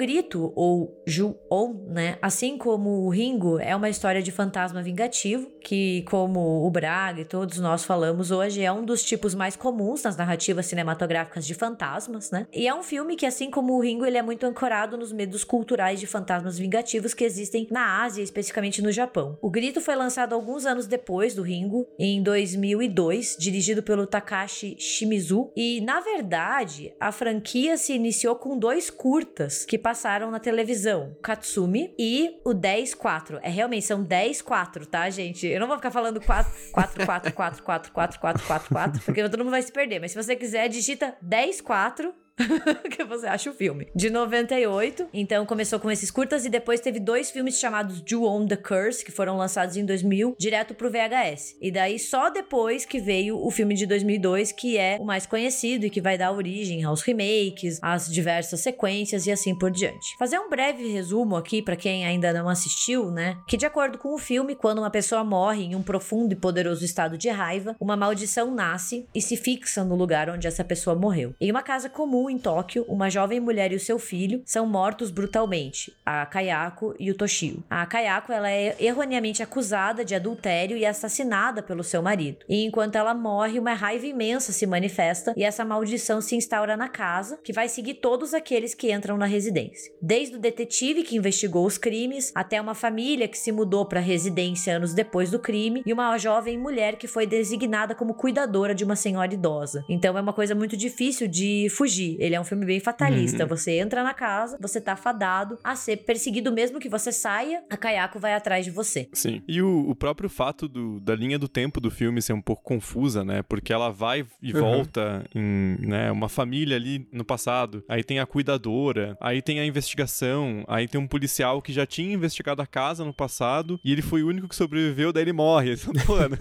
grito, ou Ju-On, né? Assim como o Ringo, é uma história de fantasma vingativo, que, como o Braga e todos nós falamos hoje, é um dos tipos mais comuns nas narrativas cinematográficas de fantasmas, né? E é um filme que, assim como o Ringo, ele é muito ancorado nos medos culturais de fantasmas vingativos que existem na Ásia, especificamente no Japão. O Grito foi lançado alguns anos depois do Ringo, em 2002, dirigido pelo Takashi Shimizu, e, na verdade, a franquia se iniciou com dois curtas que passaram na televisão, Katsumi e o 10-4. É realmente, são 10-4, tá, gente? Eu não vou ficar falando 4, 4, 4, 4, 4, 4, 4, 4, 4, porque todo mundo vai se perder. Mas se você quiser, digita 10-4 [LAUGHS] que você acha o filme. De 98, então começou com esses curtas e depois teve dois filmes chamados You Own the Curse, que foram lançados em 2000, direto pro VHS. E daí só depois que veio o filme de 2002, que é o mais conhecido e que vai dar origem aos remakes, às diversas sequências e assim por diante. Fazer um breve resumo aqui para quem ainda não assistiu, né? Que de acordo com o filme, quando uma pessoa morre em um profundo e poderoso estado de raiva, uma maldição nasce e se fixa no lugar onde essa pessoa morreu. Em uma casa comum em Tóquio, uma jovem mulher e o seu filho são mortos brutalmente, a Kayako e o Toshio. A Kayako ela é erroneamente acusada de adultério e assassinada pelo seu marido. E enquanto ela morre, uma raiva imensa se manifesta e essa maldição se instaura na casa, que vai seguir todos aqueles que entram na residência. Desde o detetive que investigou os crimes, até uma família que se mudou para a residência anos depois do crime e uma jovem mulher que foi designada como cuidadora de uma senhora idosa. Então é uma coisa muito difícil de fugir. Ele é um filme bem fatalista. Uhum. Você entra na casa, você tá fadado a ser perseguido mesmo que você saia, a Kayako vai atrás de você. Sim. E o, o próprio fato do, da linha do tempo do filme ser um pouco confusa, né? Porque ela vai e uhum. volta em né, uma família ali no passado. Aí tem a cuidadora, aí tem a investigação, aí tem um policial que já tinha investigado a casa no passado e ele foi o único que sobreviveu, daí ele morre. [LAUGHS] Mano,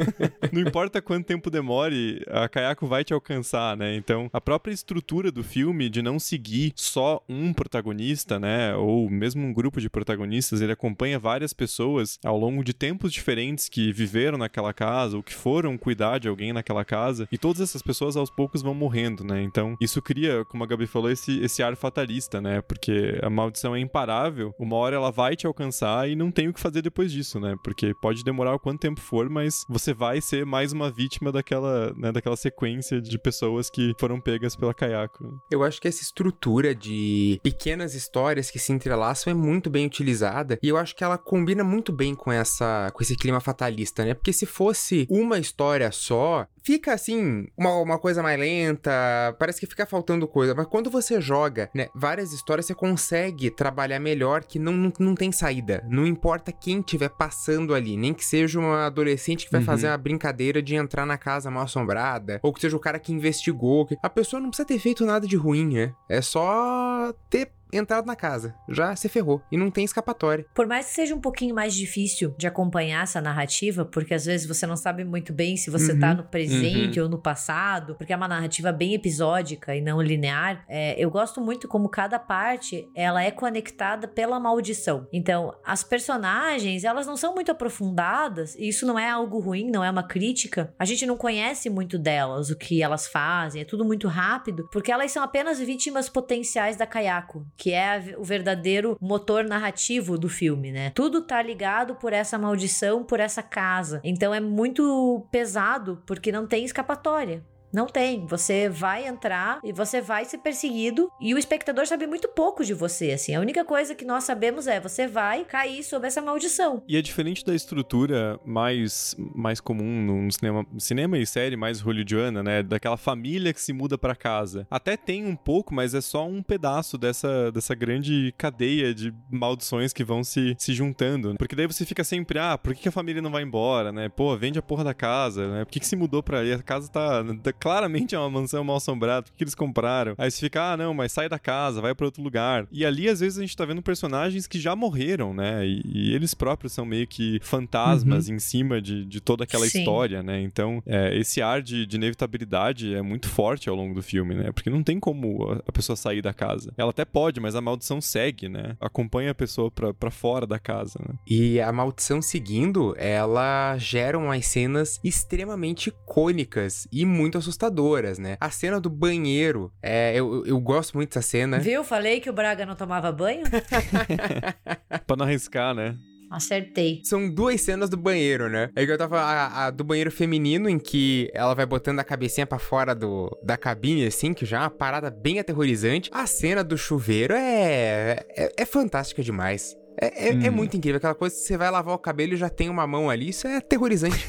não importa quanto tempo demore, a Kayako vai te alcançar, né? Então, a própria estrutura do filme de não seguir só um protagonista, né? Ou mesmo um grupo de protagonistas, ele acompanha várias pessoas ao longo de tempos diferentes que viveram naquela casa ou que foram cuidar de alguém naquela casa. E todas essas pessoas aos poucos vão morrendo, né? Então, isso cria, como a Gabi falou, esse, esse ar fatalista, né? Porque a maldição é imparável, uma hora ela vai te alcançar e não tem o que fazer depois disso, né? Porque pode demorar o quanto tempo for, mas você vai ser mais uma vítima daquela, né, daquela sequência de pessoas que foram pegas pela Kayako. Eu acho que essa estrutura de pequenas histórias que se entrelaçam é muito bem utilizada e eu acho que ela combina muito bem com essa com esse clima fatalista, né? Porque se fosse uma história só, fica assim, uma, uma coisa mais lenta, parece que fica faltando coisa, mas quando você joga, né, várias histórias, você consegue trabalhar melhor que não, não, não tem saída. Não importa quem estiver passando ali, nem que seja uma adolescente que vai uhum. fazer uma brincadeira de entrar na casa mal assombrada, ou que seja o cara que investigou. A pessoa não precisa ter feito nada de ruim, né? É só ter entrado na casa. Já se ferrou. E não tem escapatória. Por mais que seja um pouquinho mais difícil de acompanhar essa narrativa, porque às vezes você não sabe muito bem se você uhum. tá no presente uhum. ou no passado, porque é uma narrativa bem episódica e não linear, é, eu gosto muito como cada parte ela é conectada pela maldição. Então, as personagens, elas não são muito aprofundadas, e isso não é algo ruim, não é uma crítica. A gente não conhece muito delas, o que elas fazem, é tudo muito rápido, porque elas são apenas vítimas potenciais da Kayako, que é o verdadeiro motor narrativo do filme, né? Tudo tá ligado por essa maldição, por essa casa. Então é muito pesado porque não tem escapatória. Não tem. Você vai entrar e você vai ser perseguido e o espectador sabe muito pouco de você, assim. A única coisa que nós sabemos é você vai cair sob essa maldição. E é diferente da estrutura mais, mais comum no cinema, cinema e série mais hollywoodiana, né? Daquela família que se muda para casa. Até tem um pouco, mas é só um pedaço dessa, dessa grande cadeia de maldições que vão se, se juntando. Porque daí você fica sempre, ah, por que, a família não vai embora, né? Pô, vende a porra da casa, né? Por que, que se mudou pra ali? A casa tá claramente é uma mansão mal assombrada, porque eles compraram. Aí você fica, ah, não, mas sai da casa, vai para outro lugar. E ali, às vezes, a gente tá vendo personagens que já morreram, né? E, e eles próprios são meio que fantasmas uhum. em cima de, de toda aquela Sim. história, né? Então, é, esse ar de, de, inevitabilidade é muito forte ao longo do filme, né? Porque não tem como a, a, pessoa sair da casa. Ela até pode, mas a maldição segue, né? Acompanha a pessoa pra, pra fora da casa, né? E a maldição seguindo, ela gera umas cenas extremamente icônicas e muito assustadoras assustadoras, né? A cena do banheiro, é, eu, eu gosto muito dessa cena. Viu? Falei que o Braga não tomava banho? [LAUGHS] pra não arriscar, né? Acertei. São duas cenas do banheiro, né? É que eu tava a, a, do banheiro feminino, em que ela vai botando a cabecinha para fora do, da cabine, assim, que já é uma parada bem aterrorizante. A cena do chuveiro é, é, é fantástica demais. É, é, hum. é, muito incrível. Aquela coisa que você vai lavar o cabelo e já tem uma mão ali. Isso é aterrorizante.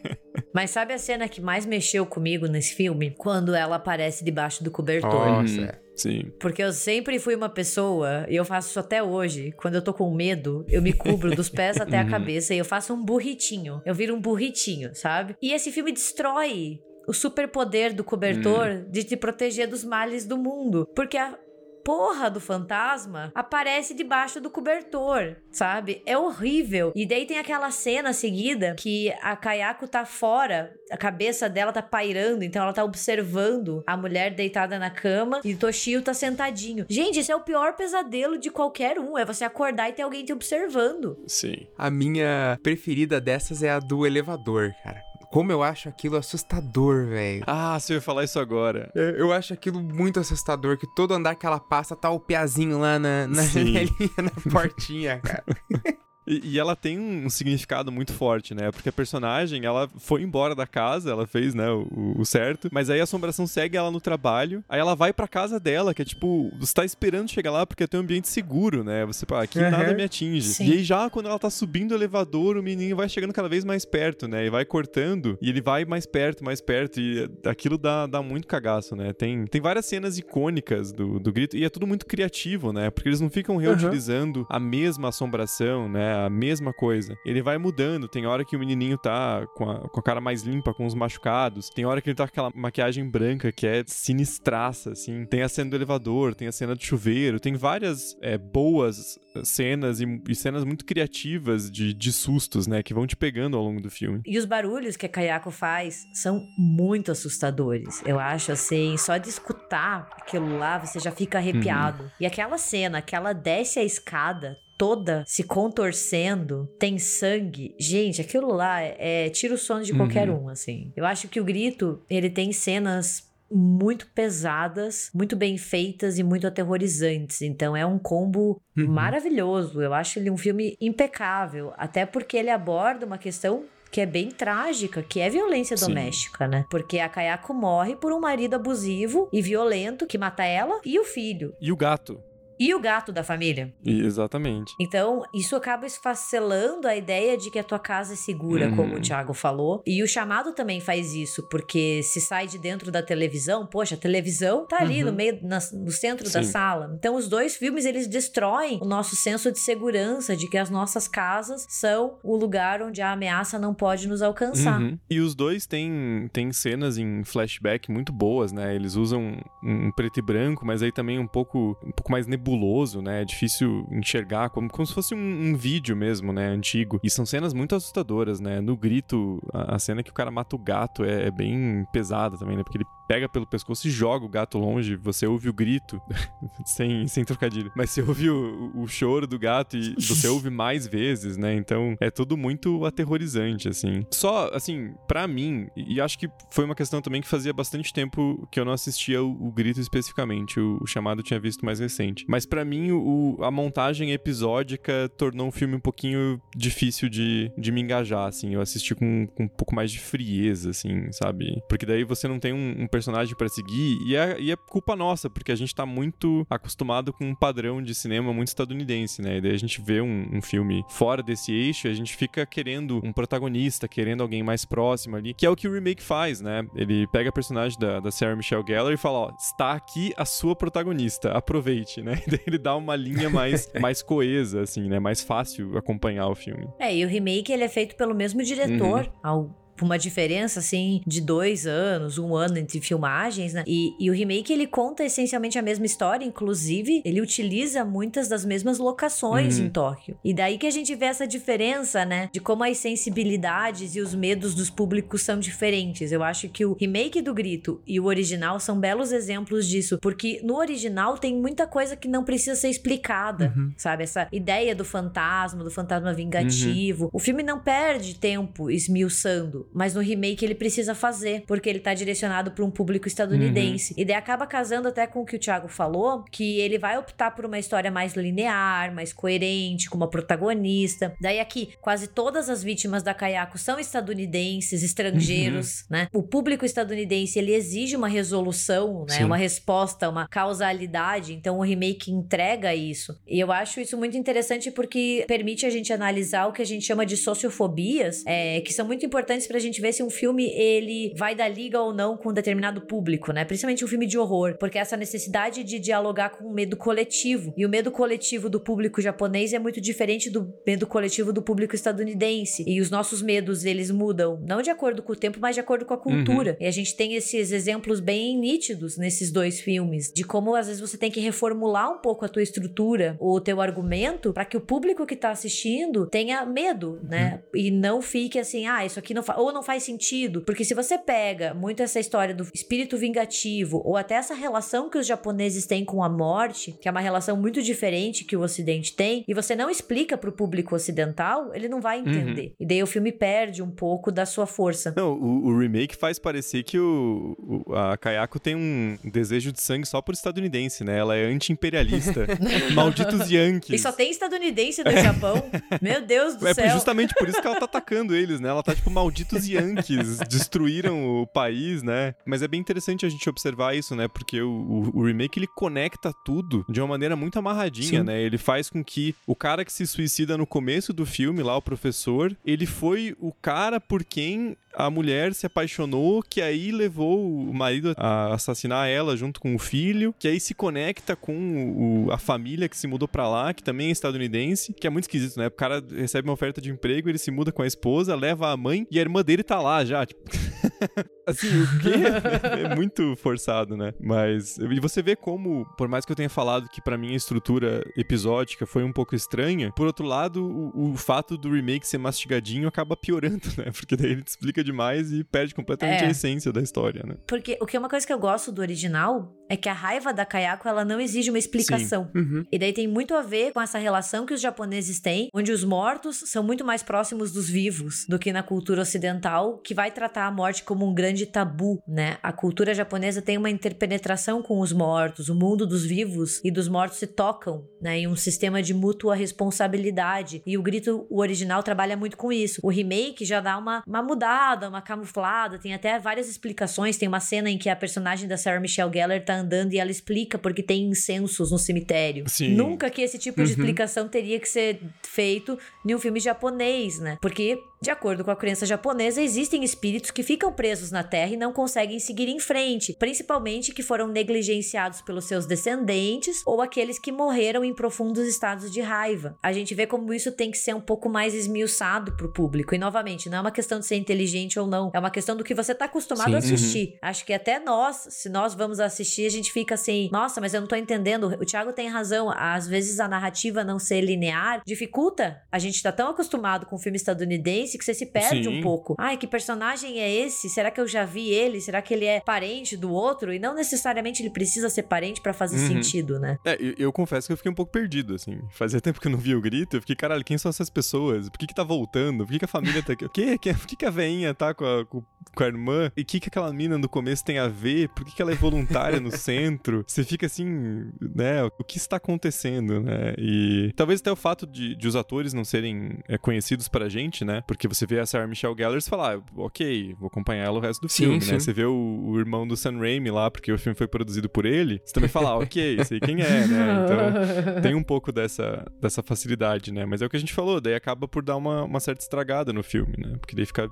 [LAUGHS] Mas sabe a cena que mais mexeu comigo nesse filme? Quando ela aparece debaixo do cobertor. Nossa, é. Sim. Porque eu sempre fui uma pessoa, e eu faço isso até hoje, quando eu tô com medo, eu me cubro dos pés até a uhum. cabeça e eu faço um burritinho. Eu viro um burritinho, sabe? E esse filme destrói o superpoder do cobertor hum. de te proteger dos males do mundo. Porque a porra do fantasma aparece debaixo do cobertor, sabe? É horrível. E daí tem aquela cena seguida que a Kayako tá fora, a cabeça dela tá pairando, então ela tá observando a mulher deitada na cama e Toshio tá sentadinho. Gente, esse é o pior pesadelo de qualquer um, é você acordar e ter alguém te observando. Sim. A minha preferida dessas é a do elevador, cara. Como eu acho aquilo assustador, velho. Ah, você ia falar isso agora. É, eu acho aquilo muito assustador, que todo andar que ela passa tá o peazinho lá na, na janelinha, [LAUGHS] na portinha, cara. [LAUGHS] E, e, ela tem um significado muito forte, né? Porque a personagem, ela foi embora da casa, ela fez, né, o, o certo, mas aí a assombração segue ela no trabalho, aí ela vai pra casa dela, que é tipo, você tá esperando chegar lá porque tem um ambiente seguro, né? Você, pá, aqui uhum. nada me atinge. Sim. E aí já quando ela tá subindo o elevador, o menino vai chegando cada vez mais perto, né? E vai cortando, e ele vai mais perto, mais perto, e aquilo dá, dá muito cagaço, né? Tem, tem várias cenas icônicas do, do grito, e é tudo muito criativo, né? Porque eles não ficam reutilizando uhum. a mesma assombração, né? A mesma coisa. Ele vai mudando, tem hora que o menininho tá com a, com a cara mais limpa, com os machucados, tem hora que ele tá com aquela maquiagem branca que é sinistraça, assim. Tem a cena do elevador, tem a cena do chuveiro, tem várias é, boas cenas e, e, cenas muito criativas de, de sustos, né, que vão te pegando ao longo do filme. E os barulhos que a Kayako faz são muito assustadores. Eu acho, assim, só de escutar aquilo lá, você já fica arrepiado. Uhum. E aquela cena que ela desce a escada toda se contorcendo, tem sangue. Gente, aquilo lá é, é tira o sono de qualquer uhum. um, assim. Eu acho que o grito, ele tem cenas muito pesadas, muito bem feitas e muito aterrorizantes. Então é um combo uhum. maravilhoso. Eu acho ele um filme impecável, até porque ele aborda uma questão que é bem trágica, que é violência Sim. doméstica, né? Porque a Kayako morre por um marido abusivo e violento que mata ela e o filho. E o gato e o gato da família. Exatamente. Então, isso acaba esfacelando a ideia de que a tua casa é segura, uhum. como o Thiago falou. E o chamado também faz isso, porque se sai de dentro da televisão, poxa, a televisão tá ali uhum. no meio, na, no centro Sim. da sala. Então, os dois filmes, eles destroem o nosso senso de segurança, de que as nossas casas são o lugar onde a ameaça não pode nos alcançar. Uhum. E os dois têm, têm cenas em flashback muito boas, né? Eles usam um preto e branco, mas aí também um pouco, um pouco mais nebuloso nebuloso, né? É difícil enxergar, como, como se fosse um, um, vídeo mesmo, né? Antigo. E são cenas muito assustadoras, né? No grito, a, a cena que o cara mata o gato é, é bem pesada também, né? Porque ele pega pelo pescoço e joga o gato longe, você ouve o grito, [LAUGHS] sem, sem trocadilho, mas você ouve o, o choro do gato e [LAUGHS] você ouve mais vezes, né? Então é tudo muito aterrorizante, assim. Só, assim, para mim, e acho que foi uma questão também que fazia bastante tempo que eu não assistia o, o grito especificamente, o, o, chamado tinha visto mais recente. Mas para mim, o, a montagem episódica tornou o filme um pouquinho difícil de, de me engajar, assim. Eu assisti com, com um pouco mais de frieza, assim, sabe? Porque daí você não tem um, um personagem para seguir, e é, e é culpa nossa, porque a gente tá muito acostumado com um padrão de cinema muito estadunidense, né? E daí a gente vê um, um filme fora desse eixo e a gente fica querendo um protagonista, querendo alguém mais próximo ali, que é o que o remake faz, né? Ele pega a personagem da, da Sarah Michelle Gellar e fala: Ó, está aqui a sua protagonista, aproveite, né? [LAUGHS] Ele dá uma linha mais, [LAUGHS] mais coesa, assim, né? Mais fácil acompanhar o filme. É, e o remake ele é feito pelo mesmo diretor, uhum. ao uma diferença assim de dois anos, um ano entre filmagens, né? E, e o remake ele conta essencialmente a mesma história, inclusive ele utiliza muitas das mesmas locações uhum. em Tóquio. E daí que a gente vê essa diferença, né? De como as sensibilidades e os medos dos públicos são diferentes. Eu acho que o remake do Grito e o original são belos exemplos disso, porque no original tem muita coisa que não precisa ser explicada, uhum. sabe? Essa ideia do fantasma, do fantasma vingativo. Uhum. O filme não perde tempo esmiuçando mas no remake ele precisa fazer, porque ele tá direcionado para um público estadunidense. Uhum. E daí acaba casando até com o que o Thiago falou, que ele vai optar por uma história mais linear, mais coerente, com uma protagonista. Daí aqui, quase todas as vítimas da Kayako são estadunidenses, estrangeiros, uhum. né? O público estadunidense, ele exige uma resolução, né? Sim. Uma resposta, uma causalidade, então o remake entrega isso. E eu acho isso muito interessante porque permite a gente analisar o que a gente chama de sociofobias, é, que são muito importantes pra gente vê se um filme ele vai dar liga ou não com um determinado público, né? Principalmente um filme de horror, porque essa necessidade de dialogar com o medo coletivo. E o medo coletivo do público japonês é muito diferente do medo coletivo do público estadunidense. E os nossos medos, eles mudam, não de acordo com o tempo, mas de acordo com a cultura. Uhum. E a gente tem esses exemplos bem nítidos nesses dois filmes, de como às vezes você tem que reformular um pouco a tua estrutura, ou o teu argumento, para que o público que tá assistindo tenha medo, né? Uhum. E não fique assim, ah, isso aqui não faz, ou não faz sentido. Porque se você pega muito essa história do espírito vingativo, ou até essa relação que os japoneses têm com a morte, que é uma relação muito diferente que o ocidente tem, e você não explica pro público ocidental, ele não vai uhum. entender. Uhum. E daí o filme perde um pouco da sua força. Não, o, o remake faz parecer que o, o, a Kayako tem um desejo de sangue só por estadunidense, né? Ela é anti-imperialista. [LAUGHS] Malditos Yankees. E só tem estadunidense no Japão. [LAUGHS] Meu Deus do é céu. É justamente por isso que ela tá atacando eles, né? Ela tá tipo, malditos Yankees. [LAUGHS] destruíram o país, né? Mas é bem interessante a gente observar isso, né? Porque o, o, o remake ele conecta tudo de uma maneira muito amarradinha, Sim. né? Ele faz com que o cara que se suicida no começo do filme, lá, o professor, ele foi o cara por quem a mulher se apaixonou, que aí levou o marido a assassinar ela junto com o filho, que aí se conecta com o, a família que se mudou para lá, que também é estadunidense, que é muito esquisito, né? O cara recebe uma oferta de emprego, ele se muda com a esposa, leva a mãe e a irmã dele tá lá já, tipo. [LAUGHS] [LAUGHS] assim, o quê? [LAUGHS] é muito forçado, né? Mas e você vê como, por mais que eu tenha falado que para mim a estrutura episódica foi um pouco estranha, por outro lado, o, o fato do remake ser mastigadinho acaba piorando, [LAUGHS] né? Porque daí ele te explica demais e perde completamente é. a essência da história, né? Porque o que é uma coisa que eu gosto do original é que a raiva da Kayako ela não exige uma explicação. Uhum. E daí tem muito a ver com essa relação que os japoneses têm, onde os mortos são muito mais próximos dos vivos do que na cultura ocidental, que vai tratar a morte como um grande tabu, né? A cultura japonesa tem uma interpenetração com os mortos, o mundo dos vivos e dos mortos se tocam, né? Em um sistema de mútua responsabilidade. E o grito, o original, trabalha muito com isso. O remake já dá uma, uma mudada, uma camuflada, tem até várias explicações. Tem uma cena em que a personagem da Sarah Michelle Gellar tá andando e ela explica porque tem incensos no cemitério. Sim. Nunca que esse tipo de uhum. explicação teria que ser feito em um filme japonês, né? Porque de acordo com a crença japonesa, existem espíritos que ficam presos na Terra e não conseguem seguir em frente, principalmente que foram negligenciados pelos seus descendentes ou aqueles que morreram em profundos estados de raiva. A gente vê como isso tem que ser um pouco mais esmiuçado pro público. E novamente, não é uma questão de ser inteligente ou não, é uma questão do que você tá acostumado Sim. a assistir. Uhum. Acho que até nós, se nós vamos assistir, a gente fica assim, nossa, mas eu não tô entendendo. O Thiago tem razão, às vezes a narrativa não ser linear dificulta. A gente tá tão acostumado com o filme estadunidense que você se perde Sim. um pouco. Ai, que personagem é esse? Será que eu já vi ele? Será que ele é parente do outro? E não necessariamente ele precisa ser parente para fazer uhum. sentido, né? É, eu, eu, confesso que eu fiquei um pouco perdido, assim. Fazia tempo que eu não via o grito. Eu fiquei, caralho, quem são essas pessoas? Por que que tá voltando? Por que que a família tá aqui? O que? Por que que a veinha tá com a, com, com a irmã? E o que que aquela mina no começo tem a ver? Por que que ela é voluntária no centro? Você fica assim, né? O que está acontecendo, né? E talvez até o fato de, de os atores não serem é, conhecidos pra gente, né? Porque você vê a Sarah Michelle Gellar e fala, ah, ok, vou acompanhar ela o resto do sim, filme, né? sim. né? Você vê o, o, irmão do Sam Raimi lá, porque o filme foi produzido por ele, você também fala, ah, ok, sei quem é, né? Então [LAUGHS] tem um pouco dessa, dessa facilidade, né? Mas é o que a gente falou, daí acaba por dar uma, uma certa estragada no filme, né? Porque daí fica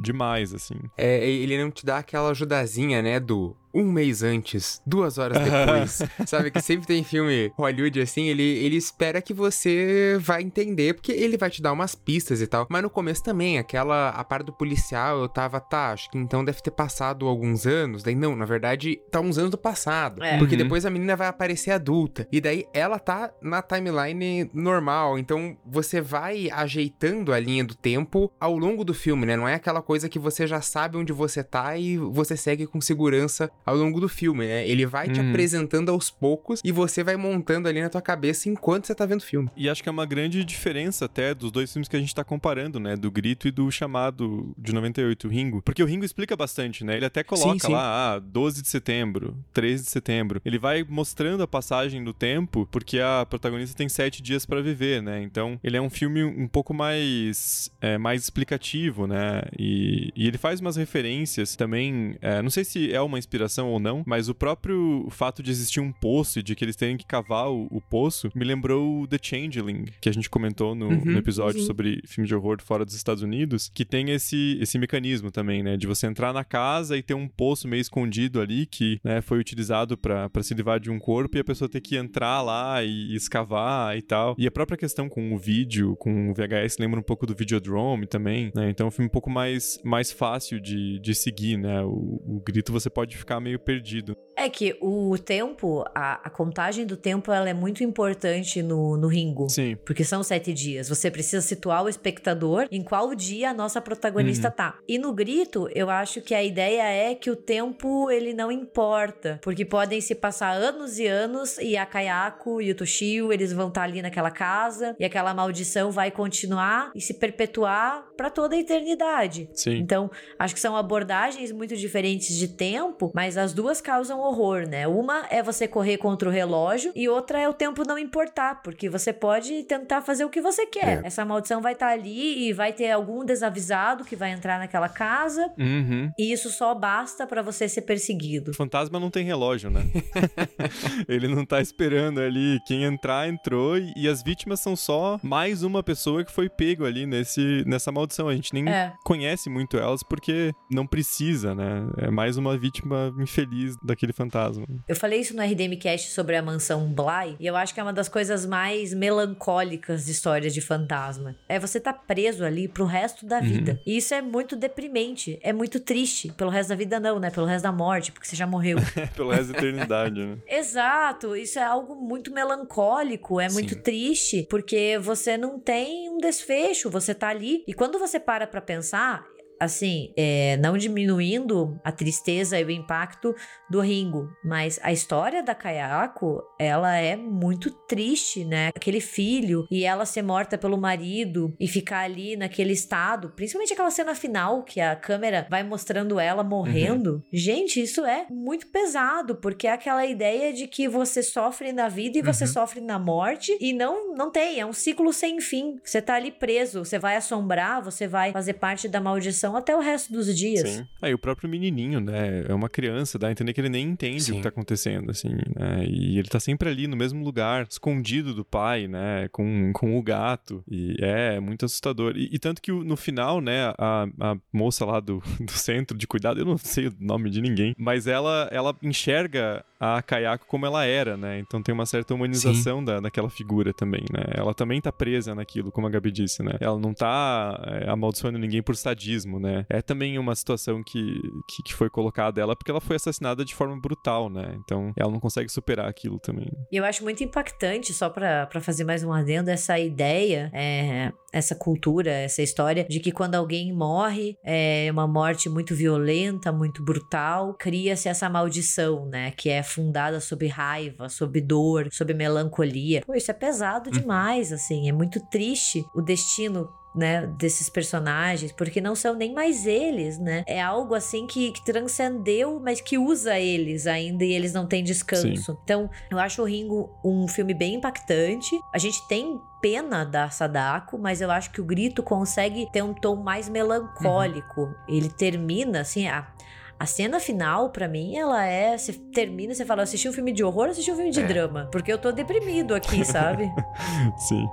demais, assim. É, ele não te dá aquela ajudazinha, né, do um mês antes, duas horas depois. [LAUGHS] sabe que sempre tem filme Hollywood assim, ele, ele espera que você vai entender, porque ele vai te dar umas pistas e tal. Mas no começo também, aquela a parte do policial, eu tava, tá, acho que então deve ter passado alguns anos. Daí não, na verdade, tá uns anos do passado. É. Porque uhum. depois a menina vai aparecer adulta. E daí ela tá na timeline normal. Então você vai ajeitando a linha do tempo ao longo do filme, né? Não é aquela coisa que você já sabe onde você tá e você segue com segurança ao longo do filme, né? Ele vai te uhum. apresentando aos poucos e você vai montando ali na tua cabeça enquanto você tá vendo o filme. E acho que é uma grande diferença até dos dois filmes que a gente tá comparando, né? Do Grito e do Chamado de 98, o Ringo. Porque o Ringo explica bastante, né? Ele até coloca sim, sim. lá, ah, 12 de setembro, 13 de setembro. Ele vai mostrando a passagem do tempo, porque a protagonista tem sete dias para viver, né? Então, ele é um filme um pouco mais, é, mais explicativo, né? E, e ele faz umas referências também, é, não sei se é uma inspiração consideração ou não, mas o próprio fato de existir um poço e de que eles terem que cavar o, o poço me lembrou The Changeling, que a gente comentou no, uhum, no episódio sim. sobre filme de horror fora dos Estados Unidos, que tem esse, esse mecanismo também, né? De você entrar na casa e ter um poço meio escondido ali que né, foi utilizado para se livrar de um corpo e a pessoa ter que entrar lá e, e escavar e tal. E a própria questão com o vídeo, com o VHS, lembra um pouco do Videodrome também, né? Então é um filme um pouco mais, mais fácil de, de seguir, né? O, o grito você pode ficar meio perdido. É que o tempo, a, a, contagem do tempo, ela é muito importante no, no Ringo. Sim. Porque são sete dias. Você precisa situar o espectador em qual dia a nossa protagonista uhum. tá. E no grito, eu acho que a ideia é que o tempo, ele não importa. Porque podem se passar anos e anos e a Kayako e o Toshio, eles vão estar tá ali naquela casa e aquela maldição vai continuar e se perpetuar para toda a eternidade. Sim. Então, acho que são abordagens muito diferentes de tempo, mas as duas causam horror, né? Uma é você correr contra o relógio e outra é o tempo não importar, porque você pode tentar fazer o que você quer. É. Essa maldição vai estar tá ali e vai ter algum desavisado que vai entrar naquela casa uhum. e isso só basta para você ser perseguido. O fantasma não tem relógio, né? [LAUGHS] Ele não tá esperando ali. Quem entrar, entrou e, e, as vítimas são só mais uma pessoa que foi pego ali nesse, nessa maldição. A gente nem é. conhece muito elas porque não precisa, né? É mais uma vítima infeliz daquele fantasma. Eu falei isso no RDM Cast sobre a mansão Bly, e eu acho que é uma das coisas mais melancólicas de histórias de fantasma. É você tá preso ali pro resto da vida. Uhum. E isso é muito deprimente, é muito triste. Pelo resto da vida não, né? Pelo resto da morte, porque você já morreu. [LAUGHS] Pelo resto da eternidade, né? [LAUGHS] Exato, isso é algo muito melancólico, é Sim. muito triste, porque você não tem um desfecho, você tá ali. E quando você para pra pensar, assim, é, não diminuindo a tristeza e o impacto do Ringo, mas a história da Kayako, ela é muito triste, né? Aquele filho e ela ser morta pelo marido e ficar ali naquele estado, principalmente aquela cena final que a câmera vai mostrando ela morrendo. Uhum. Gente, isso é muito pesado, porque é aquela ideia de que você sofre na vida e você uhum. sofre na morte e não não tem, é um ciclo sem fim. Você tá ali preso, você vai assombrar, você vai fazer parte da maldição até o resto dos dias. Sim. Aí o próprio menininho, né? É uma criança, dá a entender que ele nem entende Sim. o que tá acontecendo, assim, né? E ele tá sempre ali no mesmo lugar, escondido do pai, né? Com, com o gato. E é muito assustador. E, e tanto que no final, né? A, a moça lá do, [LAUGHS] do centro de cuidado, eu não sei o nome de ninguém, mas ela, ela enxerga a Kayako como ela era, né? Então tem uma certa humanização da, daquela figura também, né? Ela também tá presa naquilo, como a Gabi disse, né? Ela não tá é, amaldiçoando ninguém por sadismo, né? É também uma situação que, que, que, foi colocada ela porque ela foi assassinada de forma brutal, né? Então ela não consegue superar aquilo também. E eu acho muito impactante, só para fazer mais um adendo, essa ideia, é, essa cultura, essa história de que quando alguém morre, é uma morte muito violenta, muito brutal, cria-se essa maldição, né? Que é fundada sobre raiva, sobre dor, sobre melancolia. Pô, isso é pesado uhum. demais, assim. É muito triste o destino né, desses personagens, porque não são nem mais eles, né? É algo assim que, que transcendeu, mas que usa eles ainda e eles não têm descanso. Sim. Então, eu acho o Ringo um filme bem impactante. A gente tem pena da Sadako, mas eu acho que o Grito consegue ter um tom mais melancólico. Uhum. Ele termina assim, a a cena final, para mim, ela é. Você termina, você fala, assisti um filme de horror, assisti um filme de é. drama. Porque eu tô deprimido aqui, sabe? [LAUGHS] Sim.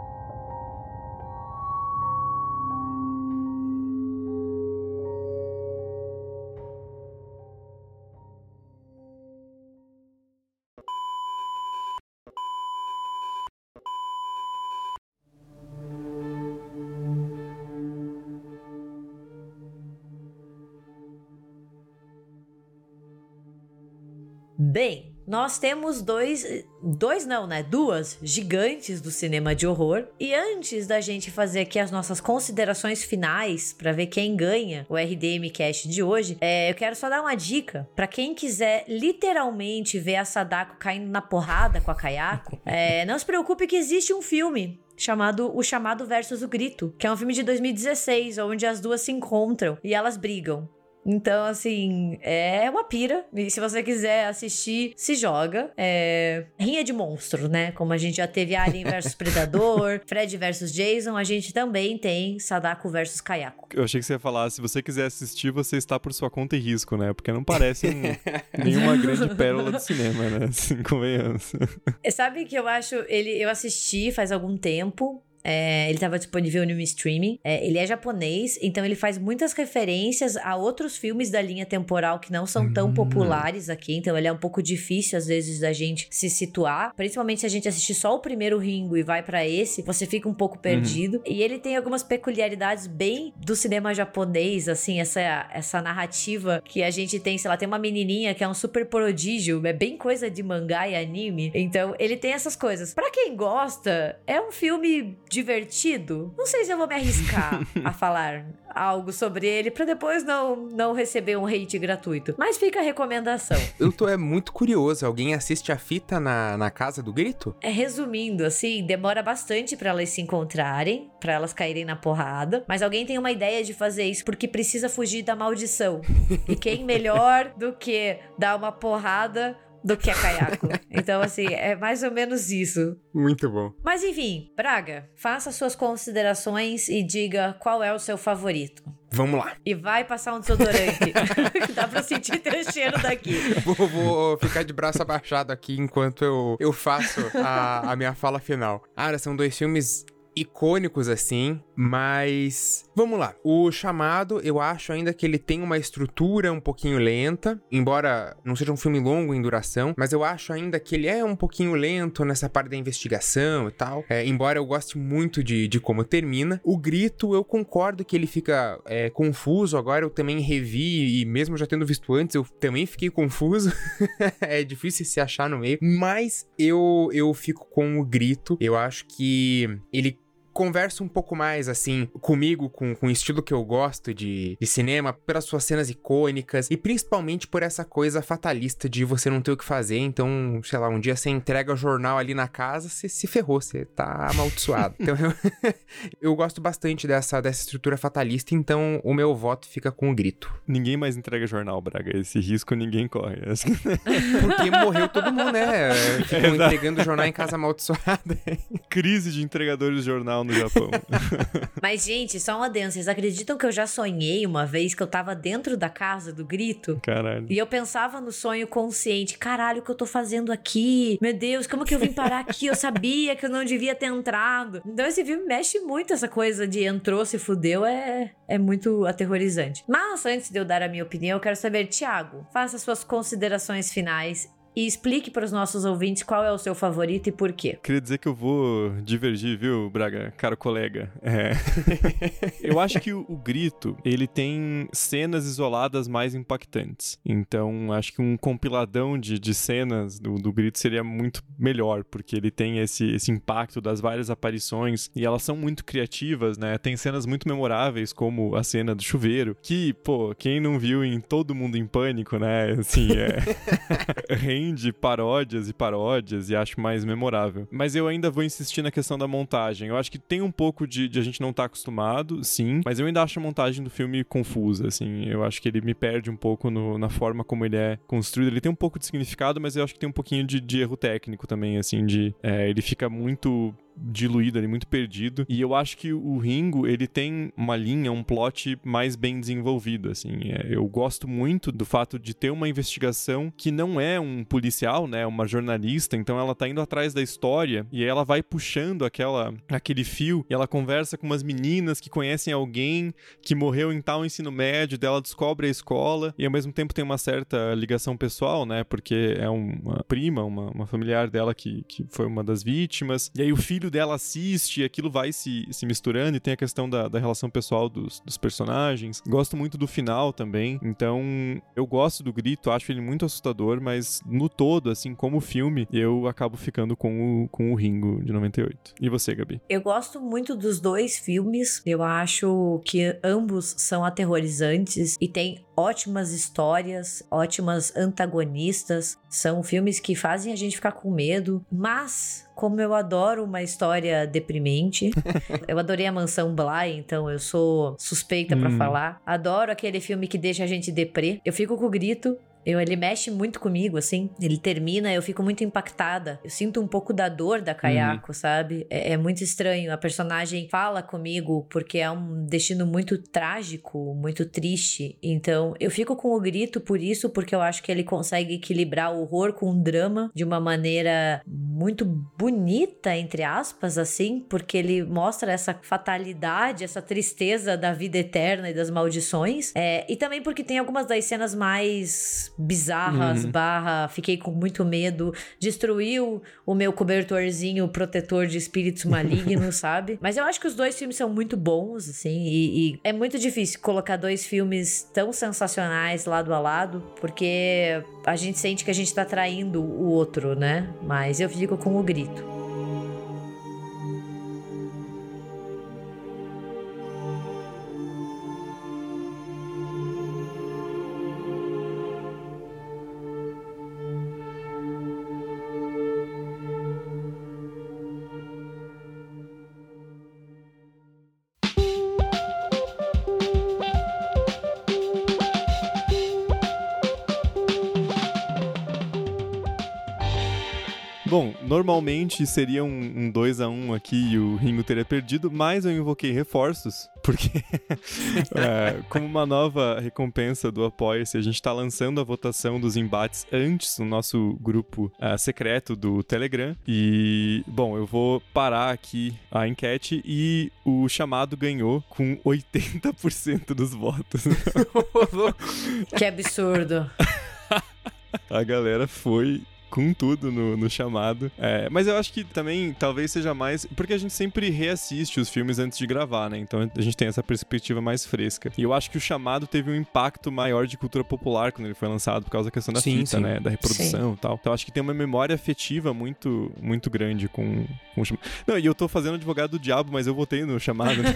Bem, nós temos dois, dois não, né? Duas gigantes do cinema de horror. E antes da gente fazer aqui as nossas considerações finais para ver quem ganha o RDM Cast de hoje, é, eu quero só dar uma dica para quem quiser literalmente ver a Sadako caindo na porrada com a Kayako. [LAUGHS] É, não se preocupe que existe um filme chamado O Chamado versus o Grito, que é um filme de 2016, onde as duas se encontram e elas brigam. Então, assim, é uma pira. E se você quiser assistir, se joga. É... Rinha de monstro, né? Como a gente já teve Alien [LAUGHS] versus Predador, Fred versus Jason, a gente também tem Sadako versus Kayako. Eu achei que você ia falar, se você quiser assistir, você está por sua conta e risco, né? Porque não parece um, [LAUGHS] nenhuma grande pérola do cinema, né? Assim, convenhamos. Sabe que eu acho, ele, eu assisti faz algum tempo, é, ele estava disponível no streaming. É, ele é japonês, então ele faz muitas referências a outros filmes da linha temporal que não são tão hum. populares aqui. Então ele é um pouco difícil, às vezes, da gente se situar. Principalmente se a gente assistir só o primeiro Ringo e vai para esse, você fica um pouco perdido. Uhum. E ele tem algumas peculiaridades bem do cinema japonês, assim, essa, essa narrativa que a gente tem, sei lá, tem uma menininha que é um super prodígio, é bem coisa de mangá e anime. Então ele tem essas coisas. Para quem gosta, é um filme divertido. Não sei se eu vou me arriscar [LAUGHS] a falar algo sobre ele para depois não, não receber um hate gratuito. Mas fica a recomendação. Eu tô é muito curioso. Alguém assiste a fita na, na casa do grito? É resumindo, assim, demora bastante para elas se encontrarem, para elas caírem na porrada. Mas alguém tem uma ideia de fazer isso porque precisa fugir da maldição. e quem melhor do que dar uma porrada do que a caiaco. Então, assim, é mais ou menos isso. Muito bom. Mas enfim, Braga, faça suas considerações e diga qual é o seu favorito. Vamos lá. E vai passar um desodorante. [LAUGHS] Dá pra sentir o cheiro daqui. Vou, vou, ficar de braço abaixado aqui enquanto eu, eu faço a, a minha fala final. Cara, são dois filmes icônicos assim, mas vamos lá. O chamado, eu acho ainda que ele tem uma estrutura um pouquinho lenta, embora não seja um filme longo em duração, mas eu acho ainda que ele é um pouquinho lento nessa parte da investigação e tal. É, embora eu goste muito de, de como termina. O grito, eu concordo que ele fica é, confuso. Agora eu também revi, e mesmo já tendo visto antes, eu também fiquei confuso. [LAUGHS] é difícil se achar no meio. Mas eu, eu fico com o grito. Eu acho que ele conversa um pouco mais, assim, comigo, com, com o estilo que eu gosto de, de cinema, pelas suas cenas icônicas e principalmente por essa coisa fatalista de você não ter o que fazer. Então, sei lá, um dia você entrega o jornal ali na casa, você se ferrou, você tá amaldiçoado. [LAUGHS] então, eu, eu gosto bastante dessa, dessa estrutura fatalista, então o meu voto fica com o grito. Ninguém mais entrega jornal, Braga. Esse risco ninguém corre. [LAUGHS] Porque morreu todo mundo, né? Ficam [LAUGHS] entregando jornal em casa amaldiçoada. Crise de entregadores de jornal no Japão. [LAUGHS] Mas, gente, só uma adendo. Vocês acreditam que eu já sonhei uma vez que eu tava dentro da casa do grito? Caralho. E eu pensava no sonho consciente: caralho, o que eu tô fazendo aqui? Meu Deus, como que eu vim parar aqui? Eu sabia que eu não devia ter entrado. Então, esse filme mexe muito essa coisa de entrou, se fudeu, é, é muito aterrorizante. Mas, antes de eu dar a minha opinião, eu quero saber, Thiago, faça suas considerações finais e explique para os nossos ouvintes qual é o seu favorito e por quê. Queria dizer que eu vou divergir, viu, Braga, caro colega. É. [LAUGHS] eu acho que o, o, Grito, ele tem cenas isoladas mais impactantes. Então, acho que um compiladão de, de cenas do, do Grito seria muito melhor, porque ele tem esse, esse impacto das várias aparições e elas são muito criativas, né? Tem cenas muito memoráveis, como a cena do chuveiro, que, pô, quem não viu em Todo Mundo em Pânico, né? Assim, é. [LAUGHS] [LAUGHS] rende paródias e paródias e acho mais memorável. Mas eu ainda vou insistir na questão da montagem. Eu acho que tem um pouco de, de a gente não estar tá acostumado, sim, mas eu ainda acho a montagem do filme confusa, assim. Eu acho que ele me perde um pouco no, na forma como ele é construído. Ele tem um pouco de significado, mas eu acho que tem um pouquinho de, de erro técnico também, assim, de... É, ele fica muito diluído ali, muito perdido. E eu acho que o Ringo, ele tem uma linha, um plot mais bem desenvolvido, assim. É, eu gosto muito do fato de ter uma investigação que não é um policial, né, uma jornalista, então ela tá indo atrás da história e ela vai puxando aquela aquele fio e ela conversa com umas meninas que conhecem alguém que morreu em tal ensino médio, dela descobre a escola e ao mesmo tempo tem uma certa ligação pessoal, né, porque é uma prima, uma, uma familiar dela que, que foi uma das vítimas. E aí o filho filho dela assiste aquilo vai se, se misturando e tem a questão da, da relação pessoal dos, dos personagens. Gosto muito do final também, então eu gosto do grito, acho ele muito assustador, mas no todo, assim, como filme, eu acabo ficando com o, com o Ringo de 98. E você, Gabi? Eu gosto muito dos dois filmes, eu acho que ambos são aterrorizantes e tem ótimas histórias, ótimas antagonistas. São filmes que fazem a gente ficar com medo, mas como eu adoro uma história deprimente. [LAUGHS] eu adorei a Mansão Bly, então eu sou suspeita hum. para falar. Adoro aquele filme que deixa a gente deprê. Eu fico com o grito, eu, ele mexe muito comigo, assim. Ele termina, eu fico muito impactada. Eu sinto um pouco da dor da Kayako, uhum. sabe? É, é, muito estranho. A personagem fala comigo porque é um destino muito trágico, muito triste. Então, eu fico com o grito por isso, porque eu acho que ele consegue equilibrar o horror com o drama de uma maneira muito bonita, entre aspas, assim, porque ele mostra essa fatalidade, essa tristeza da vida eterna e das maldições. É, e também porque tem algumas das cenas mais bizarras, uhum. barra, fiquei com muito medo, destruiu o meu cobertorzinho protetor de espíritos malignos, [LAUGHS] sabe? Mas eu acho que os dois filmes são muito bons, assim, e, e, é muito difícil colocar dois filmes tão sensacionais lado a lado, porque a gente sente que a gente tá traindo o outro, né? Mas eu fico com o grito. Normalmente seria um 2 a 1 um aqui e o Ringo teria perdido, mas eu invoquei reforços, [LAUGHS] porque é, como uma nova recompensa do Apoia-se, a gente está lançando a votação dos embates antes no nosso grupo uh, secreto do Telegram. E, bom, eu vou parar aqui a enquete e o chamado ganhou com 80% dos votos. [LAUGHS] que absurdo. [LAUGHS] a galera foi com tudo no, no chamado. É, mas eu acho que também talvez seja mais. Porque a gente sempre reassiste os filmes antes de gravar, né? Então a gente tem essa perspectiva mais fresca. E eu acho que o chamado teve um impacto maior de cultura popular quando ele foi lançado, por causa da questão da sim, fita, sim. né? Da reprodução sim. e tal. Então acho que tem uma memória afetiva muito, muito grande com, com o chamado. Não, e eu tô fazendo advogado do diabo, mas eu votei no chamado, né?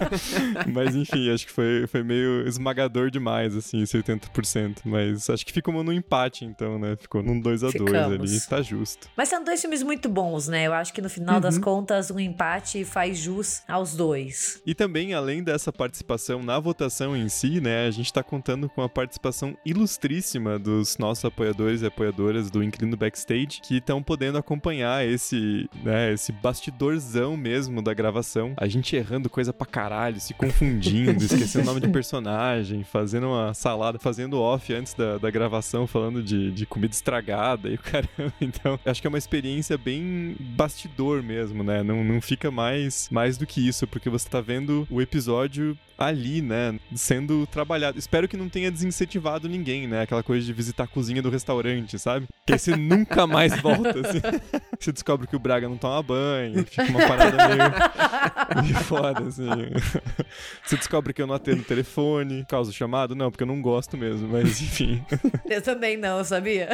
[LAUGHS] mas enfim, acho que foi, foi meio esmagador demais, assim, esse 80%. Mas acho que ficou no empate, então, né? Ficou num 2x2 dois ali, tá justo. Mas são dois filmes muito bons, né? Eu acho que no final uhum. das contas, um empate faz jus aos dois. E também, além dessa participação na votação em si, né? A gente tá contando com a participação ilustríssima dos nossos apoiadores e apoiadoras do Inclino Backstage, que estão podendo acompanhar esse, né, esse bastidorzão mesmo da gravação. A gente errando coisa pra caralho, se confundindo, [LAUGHS] esquecendo o nome de personagem, fazendo uma salada, fazendo off antes da, da gravação, falando de, de comida estragada e o caramba. [LAUGHS] Então, acho que é uma experiência bem bastidor mesmo, né? Não, não fica mais, mais do que isso, porque você tá vendo o episódio ali, né, sendo trabalhado. Espero que não tenha desincentivado ninguém, né? Aquela coisa de visitar a cozinha do restaurante, sabe? Que aí você [LAUGHS] nunca mais volta, assim. Você descobre que o Braga não toma banho, fica uma parada meio, [LAUGHS] meio foda, assim. Você descobre que eu não atendo o telefone, causa o chamado? Não, porque eu não gosto mesmo, mas enfim. Eu também não, sabia?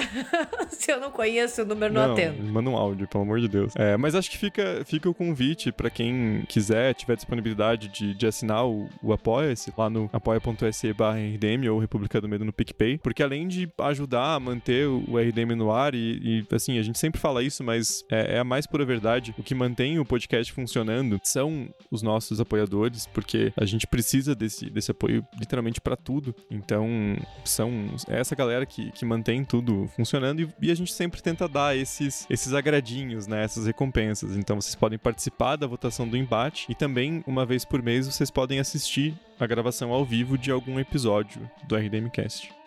Se eu não conheço o número, não, não atendo. Manda um áudio, pelo amor de Deus. É, mas acho que fica, fica o convite para quem quiser, tiver disponibilidade de, de assinar o, o Apoia-se, lá no apoia.se barra RDM ou República do Medo no PicPay, porque além de ajudar a manter o RDM no ar, e, e assim, a gente sempre fala isso, mas é, é, a mais pura verdade, o que mantém o podcast funcionando são os nossos apoiadores, porque a gente precisa desse, desse apoio literalmente para tudo. Então, são é essa galera que, que mantém tudo funcionando e, e, a gente sempre tenta dar esses, esses agradinhos, né, essas recompensas. Então, vocês podem participar da votação do embate e também, uma vez por mês, vocês podem assistir a gravação ao vivo de algum episódio do RDMcast.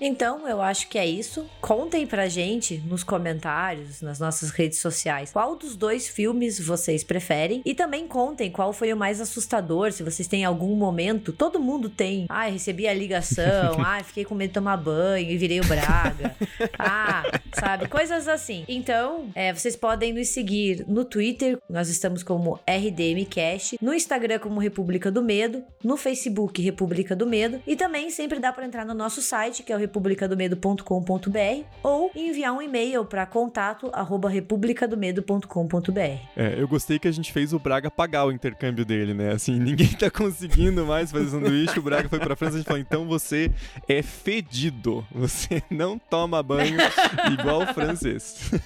Então, eu acho que é isso. Contem pra gente nos comentários, nas nossas redes sociais, qual dos dois filmes vocês preferem. E também contem qual foi o mais assustador, se vocês têm algum momento. Todo mundo tem. Ah, recebi a ligação. [LAUGHS] ah, fiquei com medo de tomar banho e virei o Braga. [LAUGHS] ah, sabe? Coisas assim. Então, é, vocês podem nos seguir no Twitter, nós estamos como RDMcast, no Instagram como República do Medo, no Facebook República do Medo. E também sempre dá para entrar no nosso site, que é o republicadomedo.com.br ou enviar um e-mail para contato@republicadomedo.com.br. É, eu gostei que a gente fez o Braga pagar o intercâmbio dele, né? Assim, ninguém tá conseguindo mais fazer sanduíche, o Braga foi pra França, a gente falou, então você é fedido, você não toma banho igual o francês. [LAUGHS]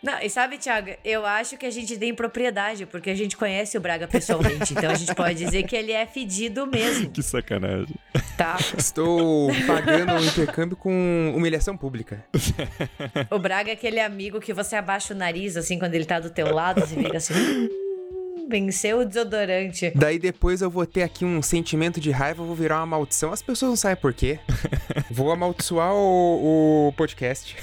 Não, e sabe, Thiago, eu acho que a gente tem propriedade, porque a gente conhece o Braga pessoalmente, então a gente pode dizer que ele é fedido mesmo. que sacanagem. Tá. Estou pagando o intercâmbio com humilhação pública. O Braga é aquele amigo que você abaixa o nariz, assim, quando ele tá do teu lado, você fica assim. [LAUGHS] "Hum, Venceu o desodorante. Daí depois eu vou ter aqui um sentimento de raiva, eu vou virar uma maldição. As pessoas não sabem por quê. [LAUGHS] vou amaldiçoar o, o podcast.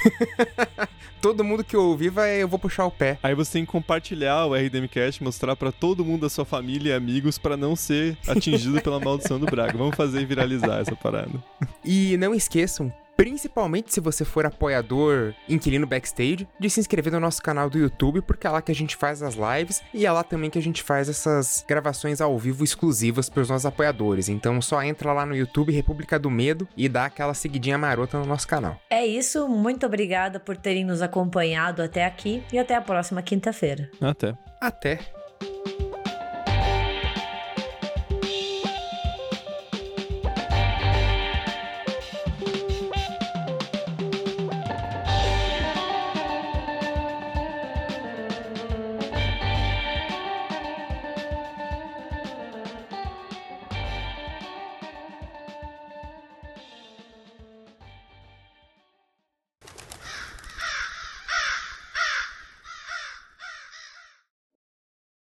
[LAUGHS] Todo mundo que ouvir vai, eu vou puxar o pé. Aí você tem que compartilhar o RDMcast, mostrar pra todo mundo da sua família e amigos pra não ser atingido pela maldição do Braga. Vamos fazer viralizar essa parada. E não esqueçam, principalmente se você for apoiador inquilino backstage, de se inscrever no nosso canal do YouTube, porque é lá que a gente faz as lives e é lá também que a gente faz essas gravações ao vivo exclusivas para os nossos apoiadores. Então só entra lá no YouTube República do Medo e dá aquela seguidinha marota no nosso canal. É isso, muito obrigada por terem nos acompanhado até aqui e até a próxima quinta-feira. Até. Até!